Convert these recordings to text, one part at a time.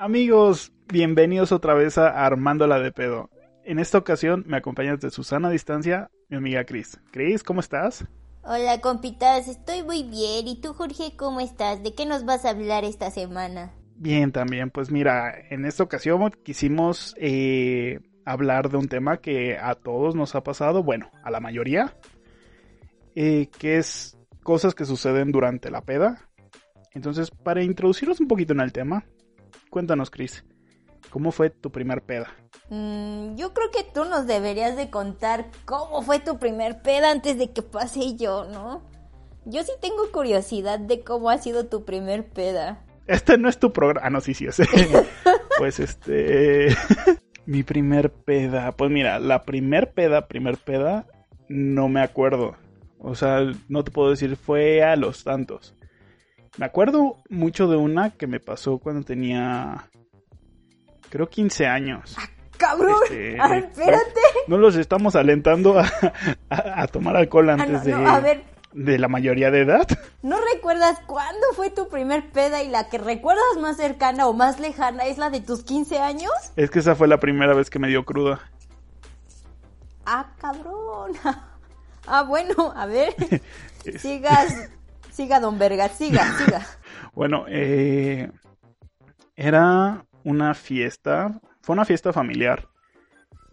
Amigos, bienvenidos otra vez a Armando la de pedo. En esta ocasión me acompaña desde Susana a distancia mi amiga Cris. Cris, ¿cómo estás? Hola compitas, estoy muy bien. ¿Y tú Jorge cómo estás? ¿De qué nos vas a hablar esta semana? Bien, también. Pues mira, en esta ocasión quisimos eh, hablar de un tema que a todos nos ha pasado, bueno, a la mayoría, eh, que es cosas que suceden durante la peda. Entonces, para introducirnos un poquito en el tema, Cuéntanos, Chris, ¿cómo fue tu primer peda? Mm, yo creo que tú nos deberías de contar cómo fue tu primer peda antes de que pase yo, ¿no? Yo sí tengo curiosidad de cómo ha sido tu primer peda. Este no es tu programa. Ah, no, sí, sí, es. pues este. Mi primer peda. Pues mira, la primer peda, primer peda, no me acuerdo. O sea, no te puedo decir, fue a los tantos. Me acuerdo mucho de una que me pasó cuando tenía, creo 15 años. ¡Ah, cabrón! Este, espérate. No los estamos alentando a, tomar alcohol ah, antes de, de la mayoría de edad. ¿No recuerdas cuándo fue tu primer peda y la que recuerdas más cercana o más lejana es la de tus 15 años? Es que esa fue la primera vez que me dio cruda. Ah, cabrón. Ah, bueno, a ver. Sigas Siga, don Verga, siga, siga. bueno, eh, era una fiesta, fue una fiesta familiar.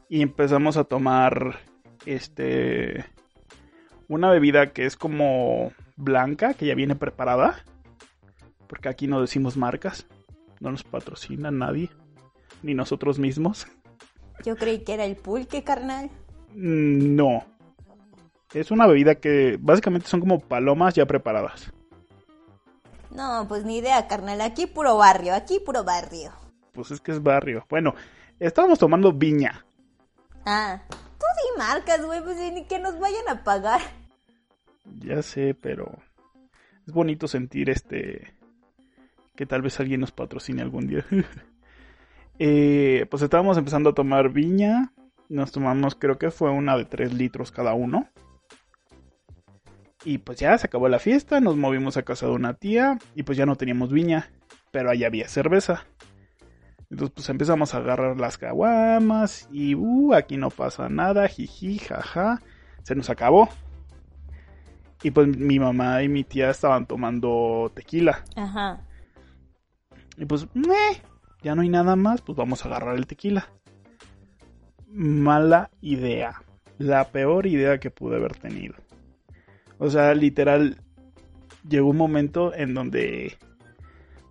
Y empezamos a tomar, este, una bebida que es como blanca, que ya viene preparada. Porque aquí no decimos marcas, no nos patrocina nadie, ni nosotros mismos. Yo creí que era el pulque, carnal. Mm, no, es una bebida que básicamente son como palomas ya preparadas. No, pues ni idea, carnal. Aquí puro barrio, aquí puro barrio. Pues es que es barrio. Bueno, estábamos tomando viña. Ah, tú sí marcas, güey, pues ni que nos vayan a pagar. Ya sé, pero es bonito sentir este que tal vez alguien nos patrocine algún día. eh, pues estábamos empezando a tomar viña. Nos tomamos, creo que fue una de 3 litros cada uno. Y pues ya se acabó la fiesta, nos movimos a casa de una tía y pues ya no teníamos viña, pero ahí había cerveza. Entonces pues empezamos a agarrar las caguamas y uh, aquí no pasa nada, jiji, jaja, se nos acabó. Y pues mi mamá y mi tía estaban tomando tequila. Ajá. Y pues, ya no hay nada más, pues vamos a agarrar el tequila. Mala idea. La peor idea que pude haber tenido. O sea, literal, llegó un momento en donde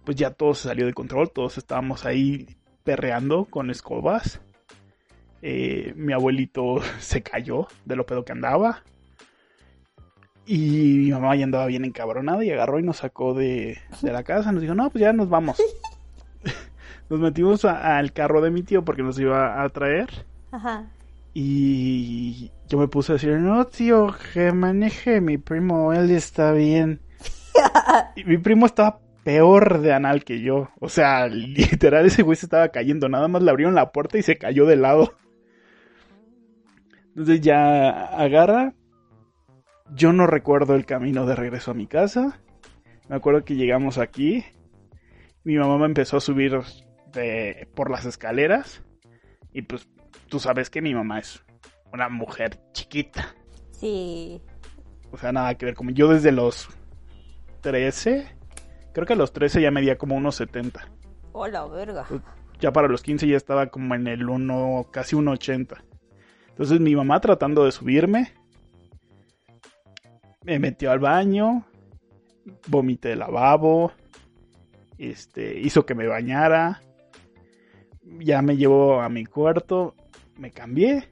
pues ya todo se salió de control, todos estábamos ahí perreando con escobas. Eh, mi abuelito se cayó de lo pedo que andaba. Y mi mamá ya andaba bien encabronada y agarró y nos sacó de, de la casa. Nos dijo, no, pues ya nos vamos. nos metimos al carro de mi tío porque nos iba a traer. Ajá. Y yo me puse a decir, no, tío, que maneje mi primo, él está bien. y mi primo estaba peor de anal que yo. O sea, literal, ese güey se estaba cayendo. Nada más le abrieron la puerta y se cayó de lado. Entonces ya agarra. Yo no recuerdo el camino de regreso a mi casa. Me acuerdo que llegamos aquí. Mi mamá me empezó a subir de, por las escaleras. Y pues tú sabes que mi mamá es una mujer chiquita. Sí. O sea, nada que ver. Como yo desde los 13, creo que a los 13 ya medía como unos 70. Hola, verga. Ya para los 15 ya estaba como en el 1, casi 1,80. Entonces mi mamá tratando de subirme, me metió al baño, vomité el lavabo, este, hizo que me bañara, ya me llevó a mi cuarto, me cambié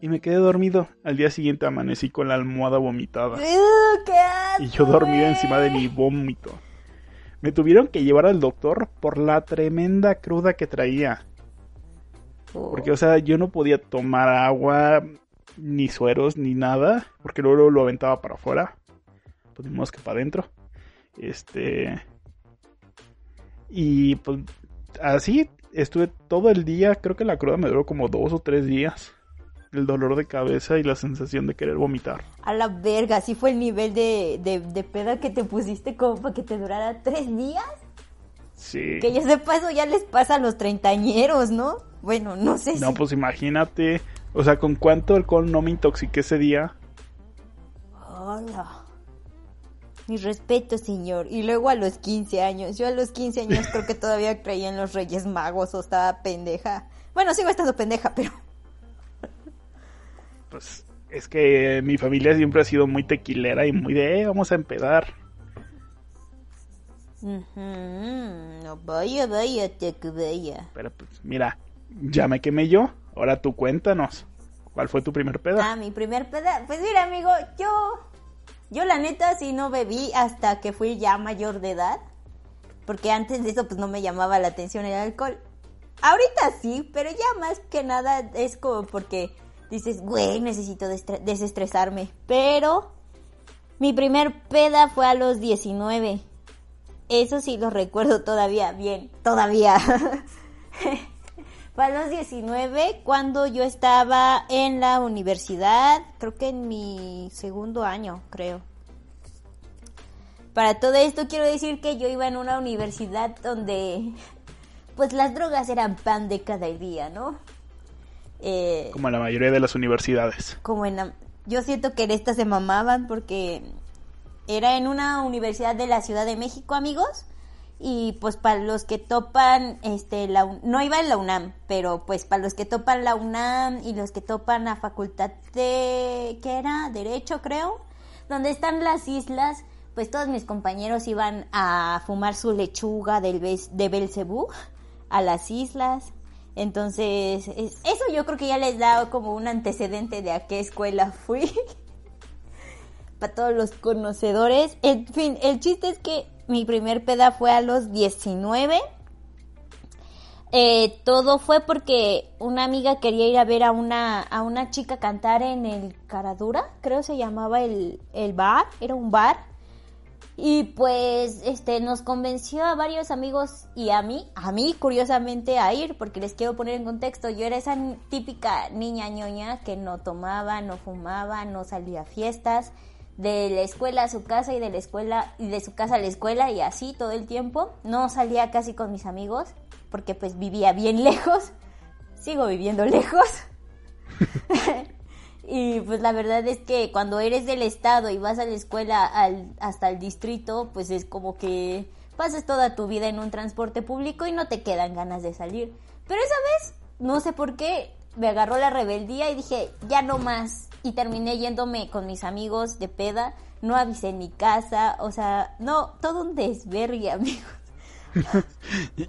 y me quedé dormido. Al día siguiente amanecí con la almohada vomitada. ¡Qué y yo dormido encima de mi vómito. Me tuvieron que llevar al doctor por la tremenda cruda que traía. Porque, o sea, yo no podía tomar agua, ni sueros, ni nada. Porque luego lo aventaba para afuera. Pues que para adentro. Este. Y pues así estuve todo el día. Creo que la cruda me duró como dos o tres días. El dolor de cabeza y la sensación de querer vomitar. A la verga, así fue el nivel de, de, de peda que te pusiste como para que te durara tres días. Sí. Que ya de paso ya les pasa a los treintañeros, ¿no? Bueno, no sé No, pues imagínate. O sea, ¿con cuánto alcohol no me intoxiqué ese día? Hola. Mi respeto, señor. Y luego a los 15 años. Yo a los 15 años creo que todavía creía en los Reyes Magos o estaba pendeja. Bueno, sigo estando pendeja, pero... Pues es que mi familia siempre ha sido muy tequilera y muy de, eh, vamos a empezar. No vaya, vaya, te vaya. Pero pues mira, ya me quemé yo. Ahora tú cuéntanos. ¿Cuál fue tu primer peda? Ah, mi primer peda. Pues mira, amigo, yo. Yo la neta sí no bebí hasta que fui ya mayor de edad. Porque antes de eso pues no me llamaba la atención el alcohol. Ahorita sí, pero ya más que nada es como porque dices, güey, necesito desestresarme. Pero mi primer peda fue a los 19. Eso sí lo recuerdo todavía bien, todavía. fue a los 19 cuando yo estaba en la universidad, creo que en mi segundo año, creo. Para todo esto quiero decir que yo iba en una universidad donde pues las drogas eran pan de cada día, ¿no? Eh, como en la mayoría de las universidades. Como en yo siento que en esta se mamaban porque era en una universidad de la Ciudad de México, amigos. Y pues para los que topan, este, la, no iba en la UNAM, pero pues para los que topan la UNAM y los que topan la facultad de, ¿qué era? Derecho, creo. Donde están las islas, pues todos mis compañeros iban a fumar su lechuga del de Belcebú a las islas. Entonces, eso yo creo que ya les da como un antecedente de a qué escuela fui. para todos los conocedores. En fin, el chiste es que mi primer peda fue a los 19. Eh, todo fue porque una amiga quería ir a ver a una, a una chica cantar en el Caradura, creo se llamaba el, el bar, era un bar. Y pues este nos convenció a varios amigos y a mí, a mí curiosamente a ir, porque les quiero poner en contexto, yo era esa típica niña ñoña que no tomaba, no fumaba, no salía a fiestas, de la escuela a su casa y de la escuela y de su casa a la escuela y así todo el tiempo. No salía casi con mis amigos porque pues vivía bien lejos. Sigo viviendo lejos. y pues la verdad es que cuando eres del estado y vas a la escuela al, hasta el distrito, pues es como que pasas toda tu vida en un transporte público y no te quedan ganas de salir. Pero esa vez, no sé por qué, me agarró la rebeldía y dije, ya no más y terminé yéndome con mis amigos de peda, no avisé en mi casa, o sea, no, todo un desvergue, amigos.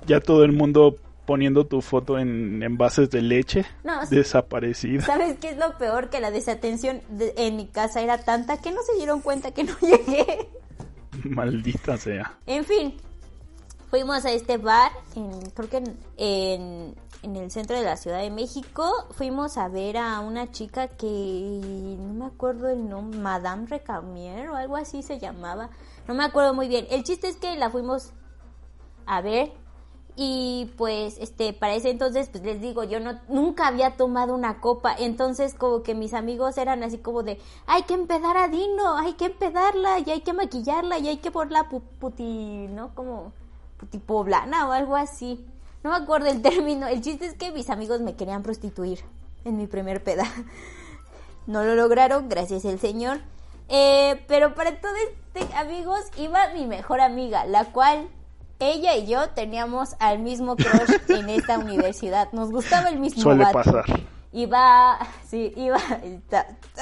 ya todo el mundo poniendo tu foto en envases de leche no, desaparecida. ¿Sabes qué es lo peor? Que la desatención en mi casa era tanta que no se dieron cuenta que no llegué. Maldita sea. En fin, fuimos a este bar, en, creo que en en el centro de la Ciudad de México, fuimos a ver a una chica que no me acuerdo el nombre, Madame Recamier o algo así se llamaba, no me acuerdo muy bien. El chiste es que la fuimos a ver y pues este para ese entonces pues les digo yo no nunca había tomado una copa entonces como que mis amigos eran así como de hay que empedar a Dino hay que empedarla y hay que maquillarla y hay que ponerla puti no como puti poblana o algo así no me acuerdo el término. El chiste es que mis amigos me querían prostituir en mi primer peda. No lo lograron, gracias al Señor. Eh, pero para todo este, amigos, iba mi mejor amiga, la cual ella y yo teníamos al mismo crush en esta universidad. Nos gustaba el mismo Suele pasar. Iba, sí, iba,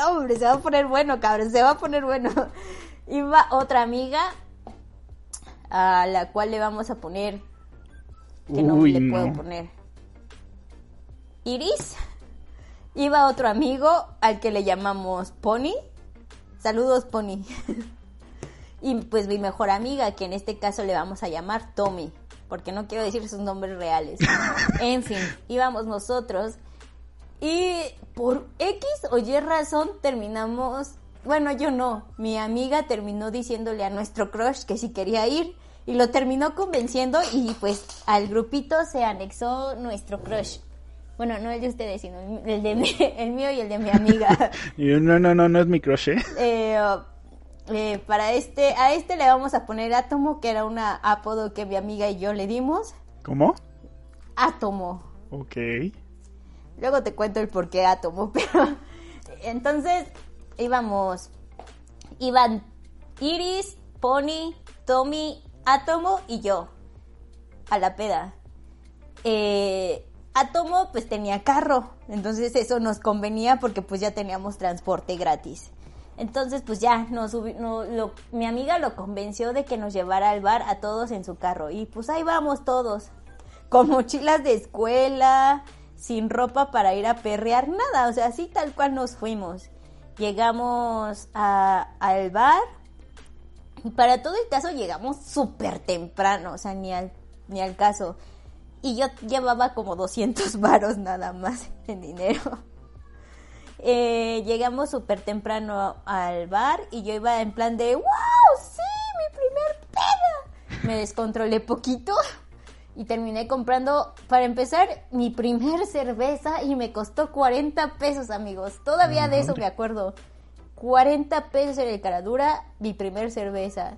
hombre, se va a poner bueno, cabrón, se va a poner bueno. Iba otra amiga a la cual le vamos a poner que no le puedo poner. Iris. Iba otro amigo al que le llamamos Pony. Saludos, Pony. y pues mi mejor amiga, que en este caso le vamos a llamar Tommy, porque no quiero decir sus nombres reales. en fin, íbamos nosotros y por X o Y razón terminamos, bueno, yo no, mi amiga terminó diciéndole a nuestro crush que si quería ir y lo terminó convenciendo y pues al grupito se anexó nuestro crush. Bueno, no el de ustedes, sino el, de el mío y el de mi amiga. no, no, no, no es mi crush, ¿eh? eh eh, para este, a este le vamos a poner Átomo, que era un apodo que mi amiga y yo le dimos. ¿Cómo? Átomo. Ok. Luego te cuento el por qué Átomo, pero entonces íbamos, iban Iris, Pony, Tommy, Átomo y yo a la peda. Eh, Átomo pues tenía carro, entonces eso nos convenía porque pues ya teníamos transporte gratis. Entonces, pues ya, nos no, mi amiga lo convenció de que nos llevara al bar a todos en su carro. Y pues ahí vamos todos, con mochilas de escuela, sin ropa para ir a perrear, nada, o sea, así tal cual nos fuimos. Llegamos al bar y para todo el caso llegamos súper temprano, o sea, ni al, ni al caso. Y yo llevaba como 200 varos nada más en dinero. Eh, llegamos súper temprano al bar y yo iba en plan de ¡Wow! ¡Sí! ¡Mi primer peda! Me descontrolé poquito y terminé comprando, para empezar, mi primer cerveza y me costó 40 pesos, amigos. Todavía de eso me acuerdo. 40 pesos en el Caradura, mi primer cerveza.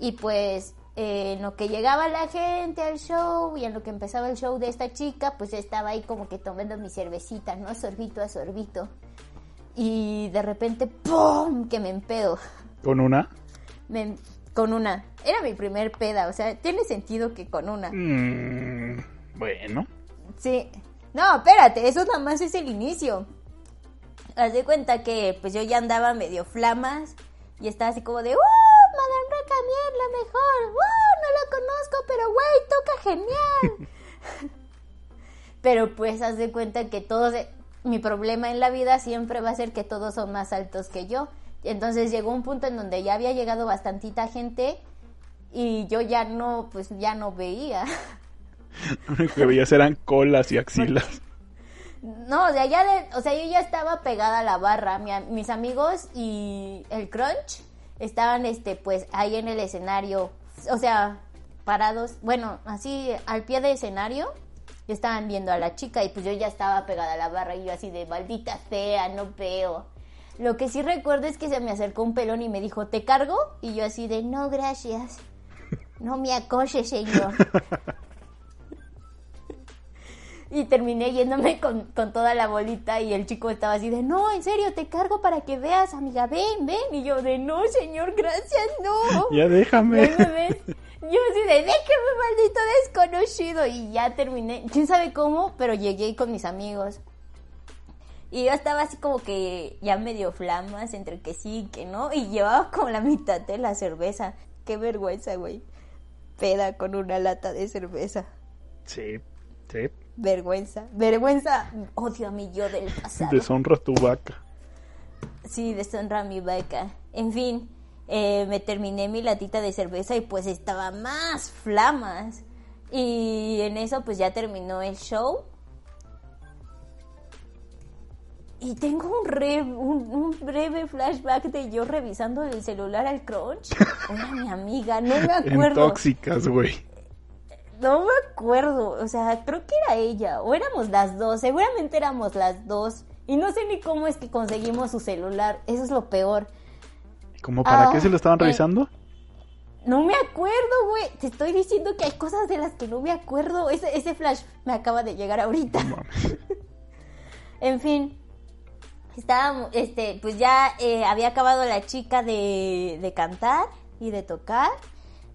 Y pues eh, en lo que llegaba la gente al show y en lo que empezaba el show de esta chica, pues estaba ahí como que tomando mi cervecita, ¿no? Sorbito a sorbito. Y de repente, ¡pum! que me empedo. ¿Con una? con una. Era mi primer peda, o sea, tiene sentido que con una. Mm, bueno. Sí. No, espérate, eso nada más es el inicio. Haz de cuenta que pues yo ya andaba medio flamas y estaba así como de ¡Uh! La mejor. No lo conozco, pero güey, toca genial. pero pues haz de cuenta que todos mi problema en la vida siempre va a ser que todos son más altos que yo. Entonces llegó un punto en donde ya había llegado bastantita gente y yo ya no, pues ya no veía. Lo único que veías eran colas y axilas. No, o sea, ya o sea, yo ya estaba pegada a la barra. mis amigos y el crunch estaban, este, pues, ahí en el escenario. O sea, parados, bueno, así al pie del escenario estaban viendo a la chica y pues yo ya estaba pegada a la barra y yo así de maldita fea, no veo. Lo que sí recuerdo es que se me acercó un pelón y me dijo, ¿te cargo? Y yo así de, no, gracias. No me acoche, señor. y terminé yéndome con, con, toda la bolita y el chico estaba así de, no, en serio, te cargo para que veas, amiga, ven, ven. Y yo de, no, señor, gracias, no. Ya déjame. Yo así de, déjame, maldito desconocido. Y ya terminé, quién sabe cómo, pero llegué con mis amigos. Y yo estaba así como que ya medio flamas entre que sí y que no. Y llevaba como la mitad de la cerveza. Qué vergüenza, güey. Peda con una lata de cerveza. Sí, sí. Vergüenza. Vergüenza. Odio a mi yo del pasado. Deshonra tu vaca. Sí, deshonra a mi vaca. En fin. Eh, me terminé mi latita de cerveza y pues estaba más flamas. Y en eso pues ya terminó el show. Y tengo un, un, breve flashback de yo revisando el celular al crunch. Era mi amiga, no me acuerdo. tóxicas, güey. No me acuerdo, o sea, creo que era ella, o éramos las dos, seguramente éramos las dos. Y no sé ni cómo es que conseguimos su celular, eso es lo peor. ¿Cómo para qué se lo estaban ah, revisando? no me acuerdo, güey. Te estoy diciendo que hay cosas de las que no me acuerdo. Ese, ese flash me acaba de llegar ahorita. en fin. Estábamos, este, pues ya eh, había acabado la chica de, de cantar y de tocar.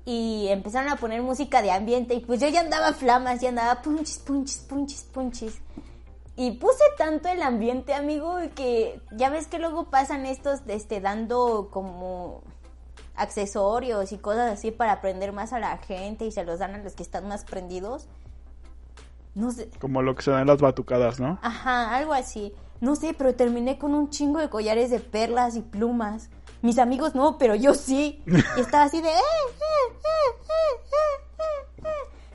Y empezaron a poner música de ambiente. Y pues yo ya andaba flamas, ya andaba punchis, punchis, punchis, punchis. Y puse tanto el ambiente, amigo, que ya ves que luego pasan estos, este, dando como accesorios y cosas así para prender más a la gente y se los dan a los que están más prendidos. No sé. Como lo que se dan las batucadas, ¿no? Ajá, algo así. No sé, pero terminé con un chingo de collares de perlas y plumas. Mis amigos no, pero yo sí. Y estaba así de... Eh, eh, eh,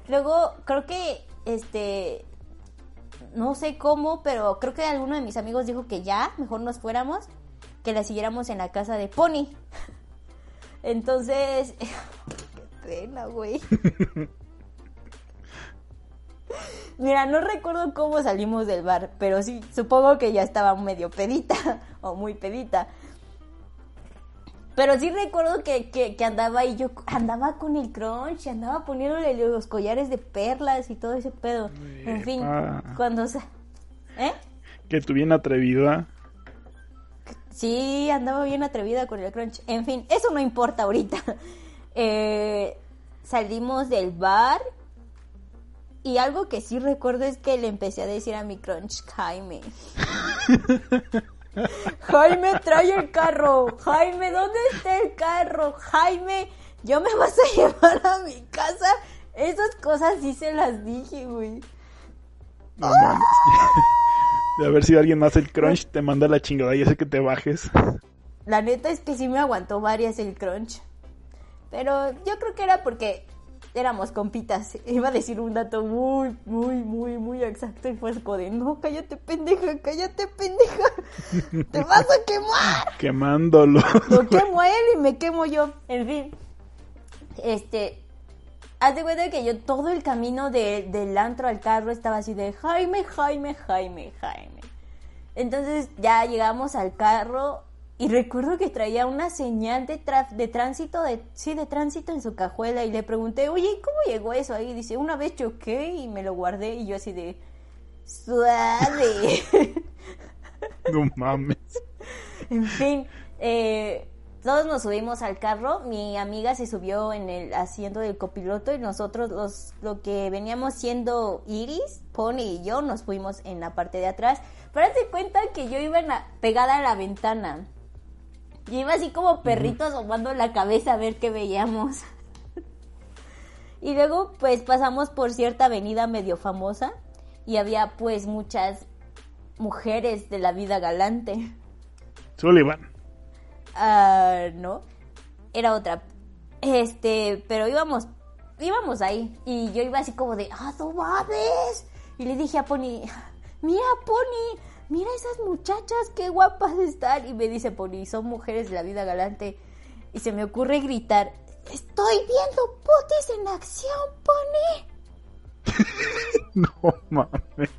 Luego, creo que, este, no sé cómo, pero creo que alguno de mis amigos dijo que ya, mejor nos fuéramos, que la siguiéramos en la casa de Pony. Entonces, qué pena, güey. Mira, no recuerdo cómo salimos del bar, pero sí, supongo que ya estaba medio pedita o muy pedita. Pero sí recuerdo que, que, andaba y yo andaba con el crunch, andaba poniéndole los collares de perlas y todo ese pedo. En fin, cuando se... ¿Eh? Que tú bien atrevida. Sí, andaba bien atrevida con el crunch. En fin, eso no importa ahorita. Eh, salimos del bar y algo que sí recuerdo es que le empecé a decir a mi crunch, Jaime. Jaime, trae el carro. Jaime, ¿dónde está el carro? Jaime, ¿yo me vas a llevar a mi casa? Esas cosas sí se las dije, güey. No De haber sido alguien más el crunch, te manda la chingada y hace que te bajes. La neta es que sí me aguantó varias el crunch. Pero yo creo que era porque éramos compitas. Iba a decir un dato muy, muy, muy, muy exacto y fue como de, no, cállate pendeja, cállate pendeja, te vas a quemar. Quemándolo. Lo quemo a él y me quemo yo. En fin, este, haz de cuenta que yo todo el camino de, del antro al carro estaba así de Jaime, Jaime, Jaime, Jaime. Entonces ya llegamos al carro y recuerdo que traía una señal de, de tránsito, de, sí, de tránsito en su cajuela y le pregunté, oye, ¿cómo llegó eso ahí? Dice, una vez choqué y me lo guardé y yo así de, suave. no mames. en fin, eh, todos nos subimos al carro, mi amiga se subió en el asiento del copiloto y nosotros los lo que veníamos siendo Iris, Pony y yo nos fuimos en la parte de atrás. Pero hazte cuenta que yo iba pegada a la ventana. Yo iba así como perrito asomando la cabeza a ver qué veíamos. y luego pues pasamos por cierta avenida medio famosa y había pues muchas mujeres de la vida galante. Sullivan. Ah, no. Era otra. Este, pero íbamos íbamos ahí y yo iba así como de, "Ah, no mames." Y le dije a Pony, "Mira, Pony, mira esas muchachas, qué guapas están. Y me dice Pony, son mujeres de la vida galante. Y se me ocurre gritar, estoy viendo putis en acción, Pony. no mames.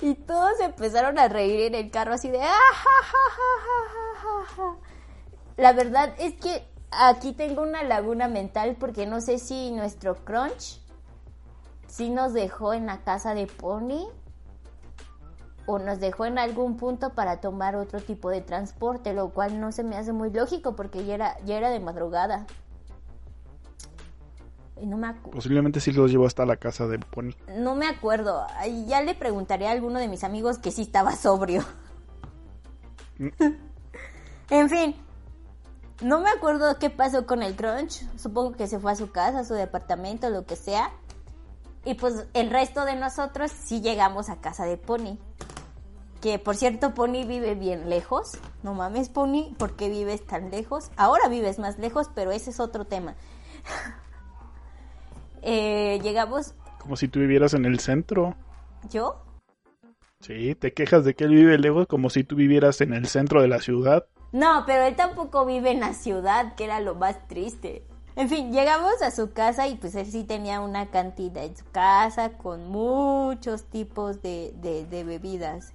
Y todos empezaron a reír en el carro así de... Ah, la verdad es que aquí tengo una laguna mental porque no sé si nuestro crunch sí nos dejó en la casa de Pony o nos dejó en algún punto para tomar otro tipo de transporte, lo cual no se me hace muy lógico porque ya era, ya era de madrugada. No me Posiblemente sí los llevó hasta la casa de Pony. No me acuerdo. Ya le preguntaré a alguno de mis amigos que sí estaba sobrio. Mm. en fin. No me acuerdo qué pasó con el Crunch. Supongo que se fue a su casa, a su departamento, lo que sea. Y pues el resto de nosotros sí llegamos a casa de Pony. Que por cierto, Pony vive bien lejos. No mames, Pony, ¿por qué vives tan lejos? Ahora vives más lejos, pero ese es otro tema. eh, llegamos. Como si tú vivieras en el centro. ¿Yo? Sí, te quejas de que él vive lejos como si tú vivieras en el centro de la ciudad. No, pero él tampoco vive en la ciudad, que era lo más triste. En fin, llegamos a su casa y pues él sí tenía una cantina en su casa con muchos tipos de, de bebidas.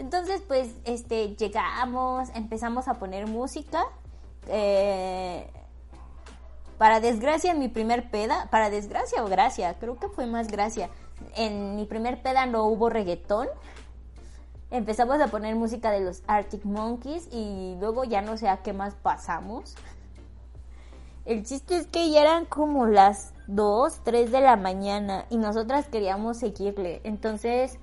Entonces, pues, este, llegamos, empezamos a poner música. Eh, para desgracia, en mi primer peda, para desgracia o gracia, creo que fue más gracia. En mi primer peda no hubo reggaetón. Empezamos a poner música de los Arctic Monkeys y luego ya no sé a qué más pasamos. El chiste es que ya eran como las 2, 3 de la mañana y nosotras queríamos seguirle. Entonces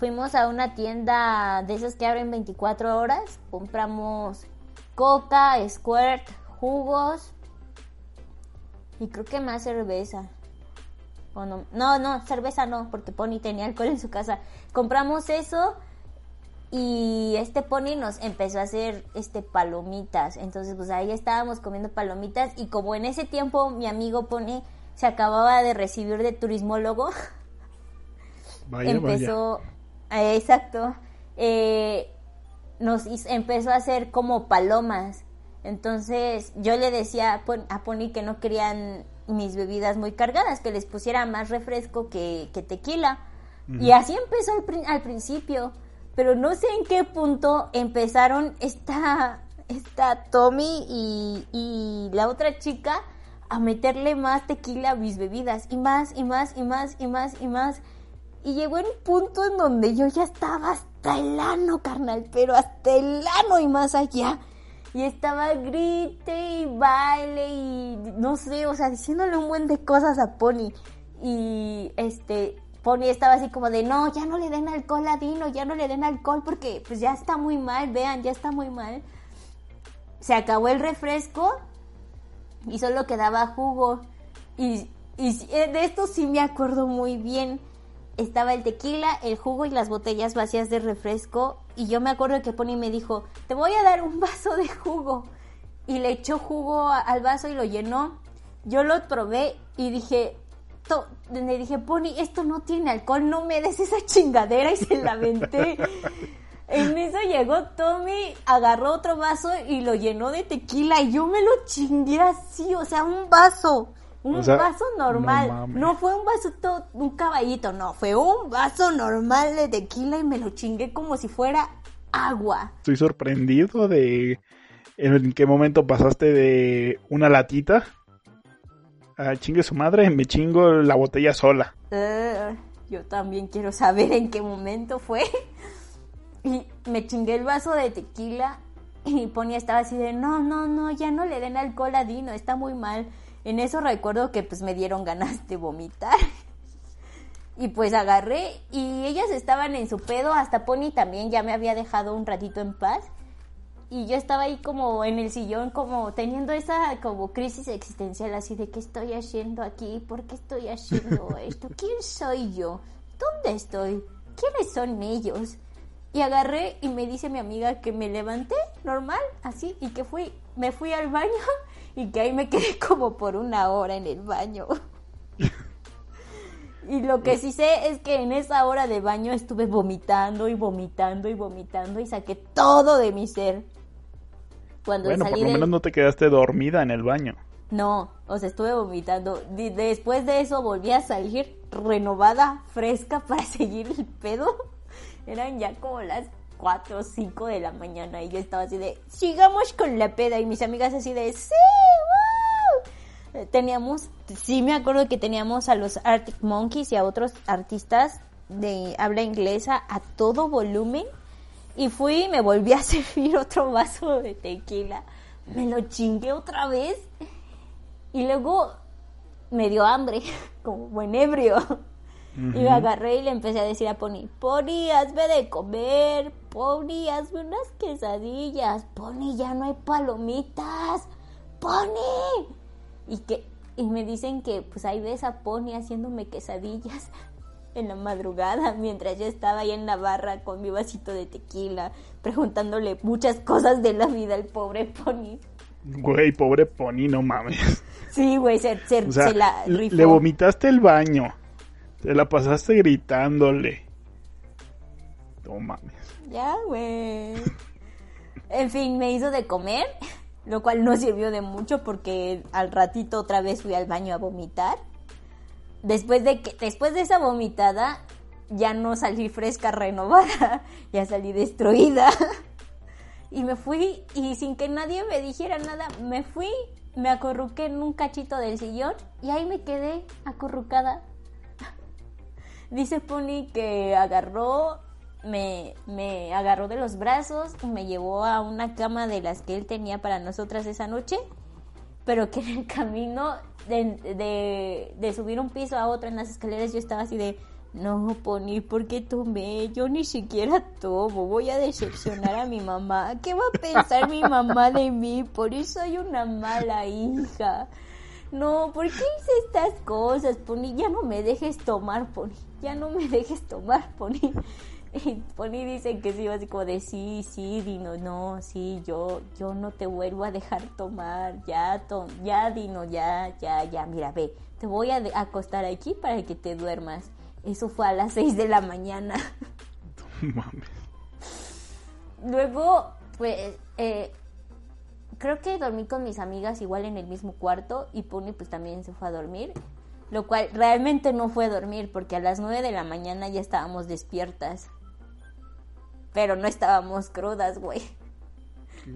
fuimos a una tienda de esas que abren 24 horas, compramos coca, squirt, jugos y creo que más cerveza. no, no, cerveza no, porque Pony tenía alcohol en su casa. Compramos eso y este pony nos empezó a hacer este palomitas. Entonces, pues ahí estábamos comiendo palomitas y como en ese tiempo mi amigo pony se acababa de recibir de turismólogo, empezó, eh, exacto, eh, nos empezó a hacer como palomas. Entonces yo le decía a Pony que no querían mis bebidas muy cargadas, que les pusiera más refresco que, tequila. Y así empezó al, principio, pero no sé en qué punto empezaron esta, esta Tommy y, y la otra chica a meterle más tequila a mis bebidas, y más, y más, y más, y más, y más. Y llegó en un punto en donde yo ya estaba hasta el ano, carnal, pero hasta el ano y más allá y estaba grite y baile y no sé, o sea, diciéndole un buen de cosas a Pony. Y este, Pony estaba así como de, no, ya no le den alcohol a Dino, ya no le den alcohol porque pues ya está muy mal, vean, ya está muy mal. Se acabó el refresco y solo quedaba jugo. Y, y de esto sí me acuerdo muy bien estaba el tequila, el jugo y las botellas vacías de refresco. Y yo me acuerdo que Pony me dijo, te voy a dar un vaso de jugo. Y le echó jugo al vaso y lo llenó. Yo lo probé y dije, le dije, Pony, esto no tiene alcohol, no me des esa chingadera y se la aventé. en eso llegó Tommy, agarró otro vaso y lo llenó de tequila y yo me lo chingué así, o sea, un vaso. Un vaso normal. No, fue un vaso, un caballito, no. Fue un vaso normal de tequila y me lo chingué como si fuera agua. Estoy sorprendido de en qué momento pasaste de una latita a chingue su madre, me chingo la botella sola. Eh, yo también quiero saber en qué momento fue. Y me chingué el vaso de tequila y ponía estaba así de, no, no, no, ya no le den alcohol a Dino, está muy mal. En eso recuerdo que pues me dieron ganas de vomitar. y pues agarré y ellas estaban en su pedo, hasta Pony también ya me había dejado un ratito en paz. Y yo estaba ahí como en el sillón, como teniendo esa como crisis existencial, así de qué estoy haciendo aquí, por qué estoy haciendo esto, quién soy yo, dónde estoy, quiénes son ellos. Y agarré y me dice mi amiga que me levanté normal, así, y que fui, me fui al baño y que ahí me quedé como por una hora en el baño. y lo que sí sé es que en esa hora de baño estuve vomitando y vomitando y vomitando y saqué todo de mi ser. Cuando bueno, por lo menos no te quedaste dormida en el baño. No, o sea, estuve vomitando. Después de eso volví a salir renovada, fresca para seguir el pedo. Eran ya como las 4 o 5 de la mañana y yo estaba así de, sigamos con la peda y mis amigas así de, sí, wow. Teníamos, sí me acuerdo que teníamos a los Arctic Monkeys y a otros artistas de habla inglesa a todo volumen y fui y me volví a servir otro vaso de tequila. Me lo chingué otra vez y luego me dio hambre, como buen ebrio. Y me agarré y le empecé a decir a Pony, Pony, hazme de comer, Pony, hazme unas quesadillas, Pony, ya no hay palomitas, Pony. Y que y me dicen que pues ahí ves a Pony haciéndome quesadillas en la madrugada mientras yo estaba ahí en la barra con mi vasito de tequila, preguntándole muchas cosas de la vida al pobre Pony. Güey, pobre Pony, no mames. Sí, güey, se, la rifó. Le vomitaste el baño. Te la pasaste gritándole. No mames. Ya, güey. En fin, me hizo de comer, lo cual no sirvió de mucho porque al ratito otra vez fui al baño a vomitar. Después de que después de esa vomitada ya no salí fresca renovada, ya salí destruida. Y me fui y sin que nadie me dijera nada, me fui, me acurruqué en un cachito del sillón y ahí me quedé acurrucada Dice Pony que agarró, me, me agarró de los brazos y me llevó a una cama de las que él tenía para nosotras esa noche, pero que en el camino de, de, subir un piso a otro en las escaleras yo estaba así de, no, Pony, ¿por qué tomé? Yo ni siquiera tomo, voy a decepcionar a mi mamá. ¿Qué va a pensar mi mamá de mí? Por eso soy una mala hija. No, ¿por qué hice estas cosas, Pony? Ya no me dejes tomar, Pony. Ya no me dejes tomar, Pony. Y Pony dice que sí, así como de sí, sí, Dino, no, sí, yo, yo no te vuelvo a dejar tomar, ya, ya, Dino, ya, ya, ya, mira, ve, te voy a acostar aquí para que te duermas. Eso fue a las 6 de la mañana. Mames. Luego, pues, eh, creo que dormí con mis amigas igual en el mismo cuarto y Pony pues también se fue a dormir. Lo cual realmente no fue dormir porque a las 9 de la mañana ya estábamos despiertas. Pero no estábamos crudas, güey.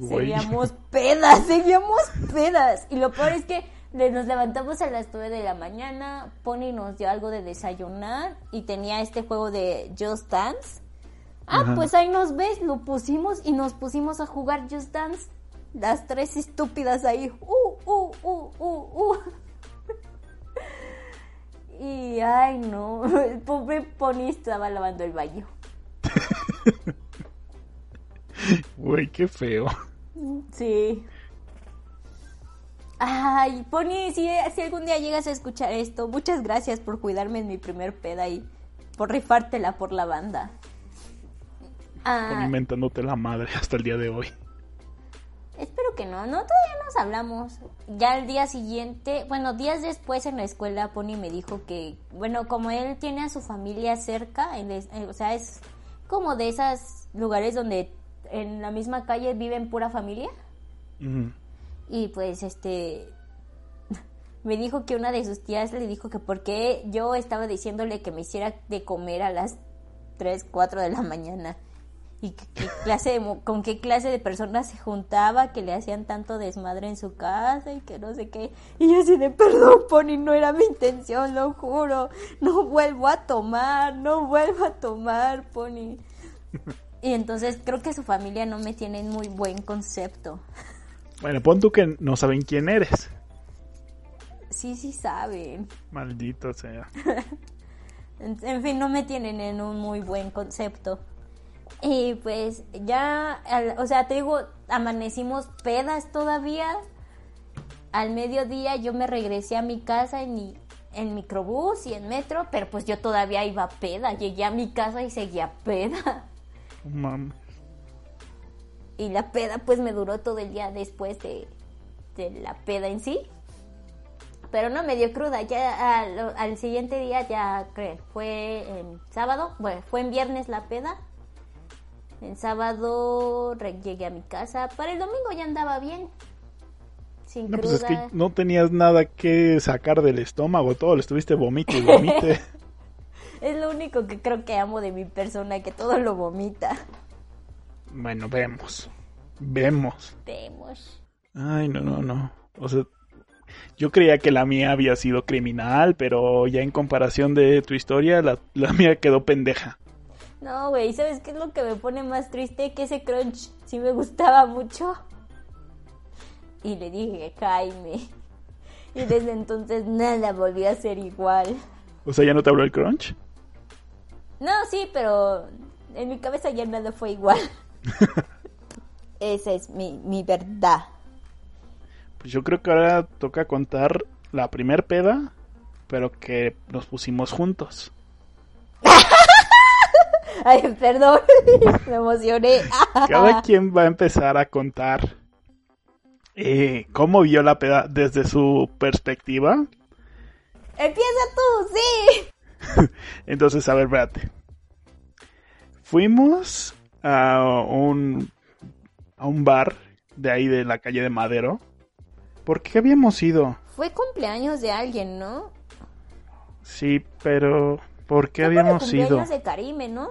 Seguíamos pedas, seguíamos pedas. Y lo peor es que nos levantamos a las 9 de la mañana, Pony nos dio algo de desayunar y tenía este juego de Just Dance. Ah, pues ahí nos ves, lo pusimos y nos pusimos a jugar Just Dance. Las tres estúpidas ahí. Uh, uh, uh, uh, uh. y ay no, el pobre Pony estaba lavando el baño. Güey, qué feo. Sí. Ay, Pony, si, si algún día llegas a escuchar esto, muchas gracias por cuidarme en mi primer peda y por rifártela por la banda. Ah, inventándote la madre hasta el día de hoy. Espero que no, no, todavía nos hablamos. Ya el día siguiente, bueno, días después en la escuela Pony me dijo que, bueno, como él tiene a su familia cerca, eh, o sea, es como de esos lugares donde en la misma calle viven pura familia. Y pues este me dijo que una de sus tías le dijo que porque yo estaba diciéndole que me hiciera de comer a las 3, 4 de la mañana. Y qué clase con qué clase de personas se juntaba, que le hacían tanto desmadre en su casa y que no sé qué. Y yo así de, perdón, Pony, no era mi intención, lo juro. No vuelvo a tomar, no vuelvo a tomar, Pony. Y entonces creo que su familia no me tiene muy buen concepto. Bueno, pon tú que no saben quién eres. Sí, sí saben. Maldito sea. en fin, no me tienen en un muy buen concepto. Y pues ya, o sea, te digo, amanecimos pedas todavía. Al mediodía yo me regresé a mi casa en, mi, en microbús y en metro, pero pues yo todavía iba peda. Llegué a mi casa y seguía peda. Mames y la peda pues me duró todo el día después de, la peda en sí. Pero no me dio cruda, ya al, siguiente día ya fue en sábado, bueno, fue en viernes la peda. En sábado llegué a mi casa, para el domingo ya andaba bien. Sin no, Pues es que no tenías nada que sacar del estómago, todo lo estuviste vomite y vomite. es lo único que creo que amo de mi persona, que todo lo vomita. Bueno, vemos. Vemos. Vemos. Ay, no, no, no. O sea, yo creía que la mía había sido criminal, pero ya en comparación de tu historia, la, mía quedó pendeja. No, güey, ¿sabes qué es lo que me pone más triste? Que ese crunch sí me gustaba mucho. Y le dije, Jaime. Y desde entonces nada volvió a ser igual. O sea, ¿ya no te habló el crunch? No, sí, pero en mi cabeza ya nada fue igual. Esa es mi, verdad. Pues yo creo que ahora toca contar la primer peda, pero que nos pusimos juntos. Ay, perdón, me emocioné. Cada quien va a empezar a contar eh, cómo vio la peda desde su perspectiva. Empieza tú, sí. Entonces, a ver, espérate. Fuimos a un, a un bar de ahí de la calle de Madero. ¿Por qué habíamos ido? Fue cumpleaños de alguien, ¿no? Sí, pero ¿por qué habíamos ido? cumpleaños de Karime, ¿no?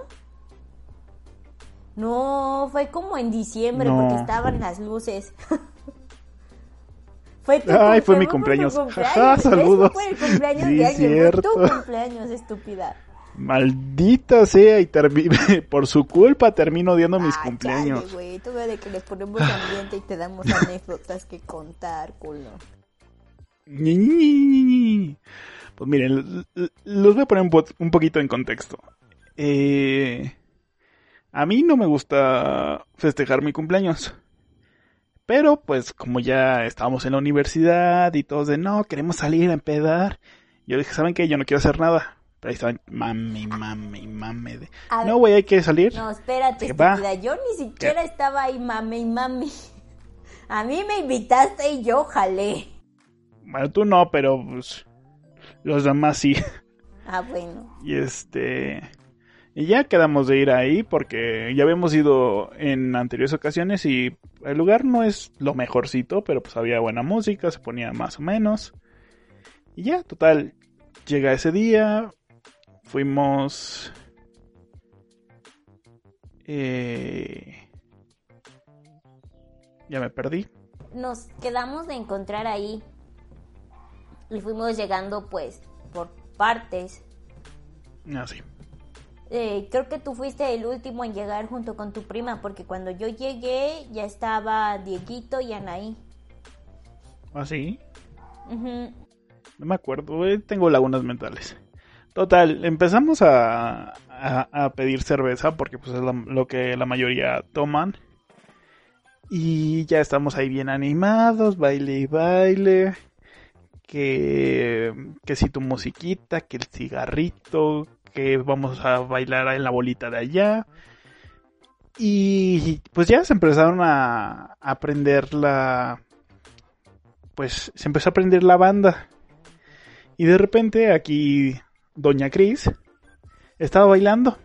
No, fue como en diciembre porque estaban las luces. fue tu Ay, fue mi cumpleaños. Jaja, saludos. Fue el cumpleaños de alguien. Fue tu cumpleaños, estúpida. Maldita sea y por su culpa termino odiando mis cumpleaños. güey, tú de que les ponemos ambiente y te damos anécdotas que contar, culo. Pues miren, los voy a poner un, poquito en contexto. Eh, a mí no me gusta festejar mi cumpleaños. Pero pues como ya estábamos en la universidad y todos de no, queremos salir a empedar. Yo dije, ¿saben qué? Yo no quiero hacer nada Pero ahí estaban mami, mami, mami. De... No, güey, hay que salir. No, espérate, estúpida. Yo ni siquiera estaba ahí mami, mami. A mí me invitaste y yo jalé. Bueno, tú no, pero pues los demás sí. Ah, bueno. Y este... Y ya quedamos de ir ahí porque ya habíamos ido en anteriores ocasiones y el lugar no es lo mejorcito, pero pues había buena música, se ponía más o menos. Y ya, total, llega ese día, fuimos... Eh... Ya me perdí. Nos quedamos de encontrar ahí y fuimos llegando pues por partes. Ah, sí. Eh, creo que tú fuiste el último en llegar junto con tu prima, porque cuando yo llegué ya estaba Dieguito y Anaí. ¿Ah, sí? No me acuerdo, tengo lagunas mentales. Total, empezamos a, a, pedir cerveza porque pues es lo que la mayoría toman. Y ya estamos ahí bien animados, baile y baile. Que, que si tu musiquita, que el cigarrito, que vamos a bailar en la bolita de allá. Y pues ya se empezaron a aprender la... Pues se empezó a aprender la banda. Y de repente aquí Doña Cris estaba bailando.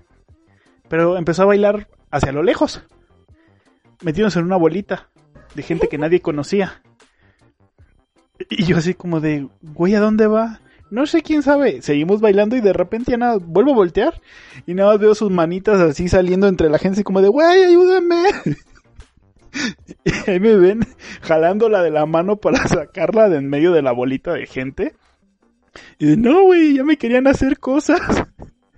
Pero empezó a bailar hacia lo lejos. Metiéndose en una bolita de gente que nadie conocía. Y yo así como de, güey, ¿a dónde va? No sé quién sabe. Seguimos bailando y de repente ya nada, vuelvo a voltear y nada más veo sus manitas así saliendo entre la gente como de, güey, ayúdame. y ahí me ven jalándola de la mano para sacarla de en medio de la bolita de gente. Y de, no, güey, ya me querían hacer cosas.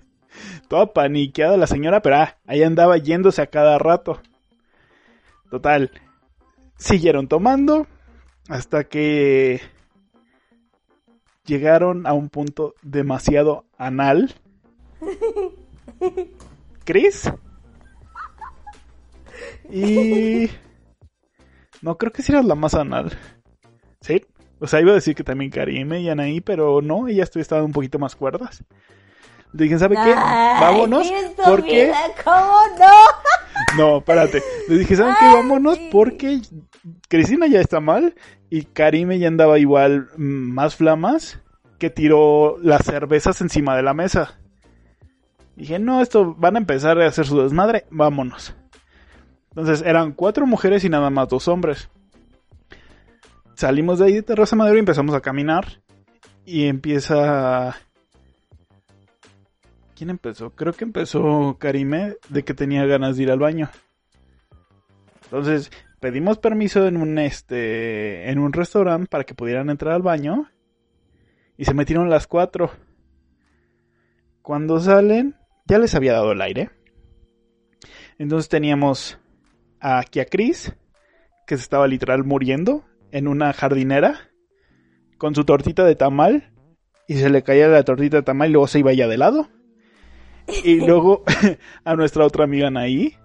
Toda paniqueada la señora, pero ah, ahí andaba yéndose a cada rato. Total, siguieron tomando hasta que llegaron a un punto demasiado anal. ¿Chris? Y... No, creo que sí eras la más anal. ¿Sí? O sea, iba a decir que también Karime y Anaí, pero no, ellas estaban un poquito más cuerdas. Le dije, ¿sabe qué? Vámonos. Porque... ¿Cómo no? No, espérate. Le dije, ¿saben qué? Vámonos porque Cristina ya está mal y Karime ya andaba igual mm, más flamas que tiró las cervezas encima de la mesa. Dije, no, esto van a empezar a hacer su desmadre, vámonos. Entonces eran cuatro mujeres y nada más dos hombres. Salimos de ahí de Terraza Madero y empezamos a caminar. Y empieza... ¿Quién empezó? Creo que empezó Karime de que tenía ganas de ir al baño. Entonces pedimos permiso en un este en un restaurante para que pudieran entrar al baño y se metieron las cuatro. Cuando salen, ya les había dado el aire. Entonces teníamos aquí a Chris, que se estaba literal muriendo en una jardinera con su tortita de tamal y se le caía la tortita de tamal y luego se iba ya de lado. Y luego a nuestra otra amiga Anaí,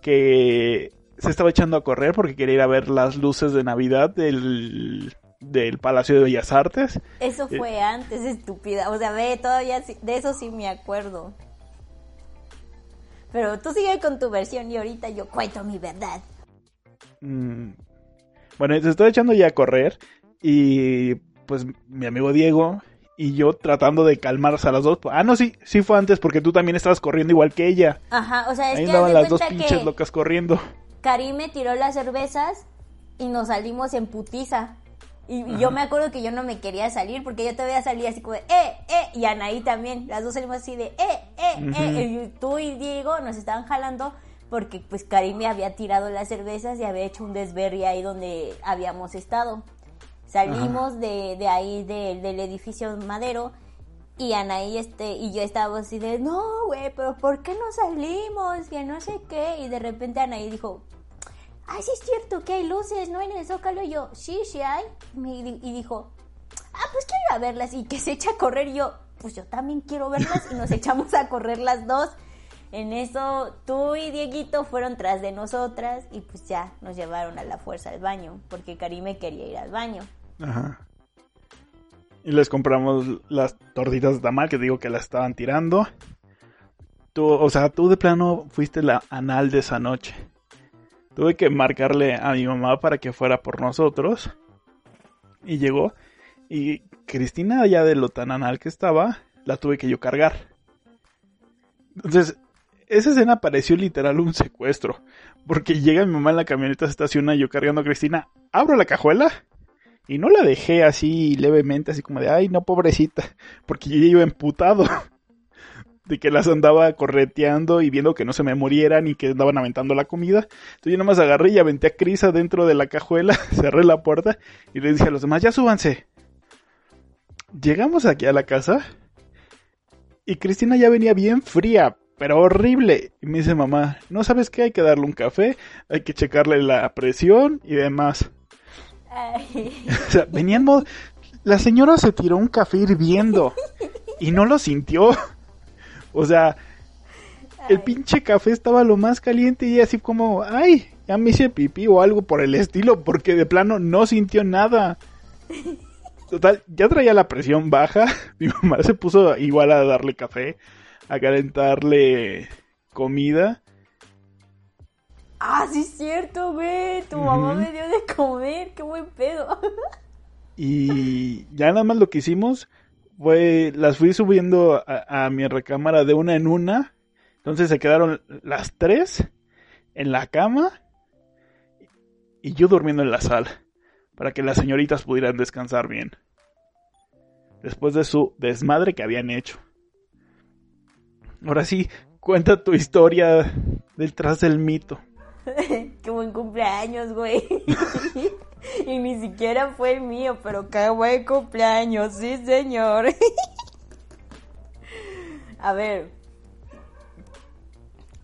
que se estaba echando a correr porque quería ir a ver las luces de Navidad del, del Palacio de Bellas Artes. Eso eh, fue antes, estúpida. O sea, ve, todavía de eso sí me acuerdo. Pero tú sigue con tu versión y ahorita yo cuento mi verdad. Mm, bueno, se estaba echando ya a correr y pues mi amigo Diego y yo tratando de calmarse a las dos. Ah, no, sí, sí fue antes porque tú también estabas corriendo igual que ella. Ajá, o sea, es Ahí que andaban las dos pinches locas corriendo. Karim me tiró las cervezas y nos salimos en putiza. Y, yo me acuerdo que yo no me quería salir porque yo todavía salía así como de, eh, eh, y Anaí también, las dos salimos así de, eh, eh, eh, y tú y Diego nos estaban jalando porque pues Karim me había tirado las cervezas y había hecho un desvergue ahí donde habíamos estado. Salimos de, de, ahí del edificio Madero y Anaí este, y yo estábamos así de, no, güey, pero ¿por qué no salimos? Que no sé qué. Y de repente Anaí dijo, ay, sí es cierto que hay luces, ¿no? En el Zócalo. Y yo, sí, sí hay. Y dijo, ah, pues quiero ir a verlas. Y que se echa a correr. Y yo, pues yo también quiero verlas. Y nos echamos a correr las dos. En eso, tú y Dieguito fueron tras de nosotras. Y pues ya nos llevaron a la fuerza al baño. Porque Karime quería ir al baño. Ajá. Y les compramos las tortitas de tamal que digo que las estaban tirando. Tú, o sea, tú de plano fuiste la anal de esa noche. Tuve que marcarle a mi mamá para que fuera por nosotros. Y llegó. Y Cristina, ya de lo tan anal que estaba, la tuve que yo cargar. Entonces, esa escena pareció literal un secuestro. Porque llega mi mamá en la camioneta, se estaciona yo cargando a Cristina. Abro la cajuela. Y no la dejé así levemente, así como de, ay, no, pobrecita. Porque yo iba emputado. De que las andaba correteando y viendo que no se me murieran y que andaban aventando la comida. Entonces yo nomás agarré y aventé a Cris adentro de la cajuela, cerré la puerta y le dije a los demás, ya súbanse. Llegamos aquí a la casa y Cristina ya venía bien fría, pero horrible. Y me dice mamá, ¿no sabes qué? Hay que darle un café, hay que checarle la presión y demás. o sea, veníamos... La señora se tiró un café hirviendo y no lo sintió. O sea, el pinche café estaba lo más caliente y así como, ay, ya me hice pipí o algo por el estilo, porque de plano no sintió nada. Total, ya traía la presión baja. Mi mamá se puso igual a darle café, a calentarle comida. Ah, sí es cierto, güey. Tu mamá me dio de comer, qué buen pedo. y ya nada más lo que hicimos fue, las fui subiendo a, mi recámara de una en una. Entonces se quedaron las tres en la cama y yo durmiendo en la sala para que las señoritas pudieran descansar bien. Después de su desmadre que habían hecho. Ahora sí, cuenta tu historia detrás del mito. qué buen cumpleaños, güey. y ni siquiera fue el mío, pero qué buen cumpleaños, sí, señor. A ver.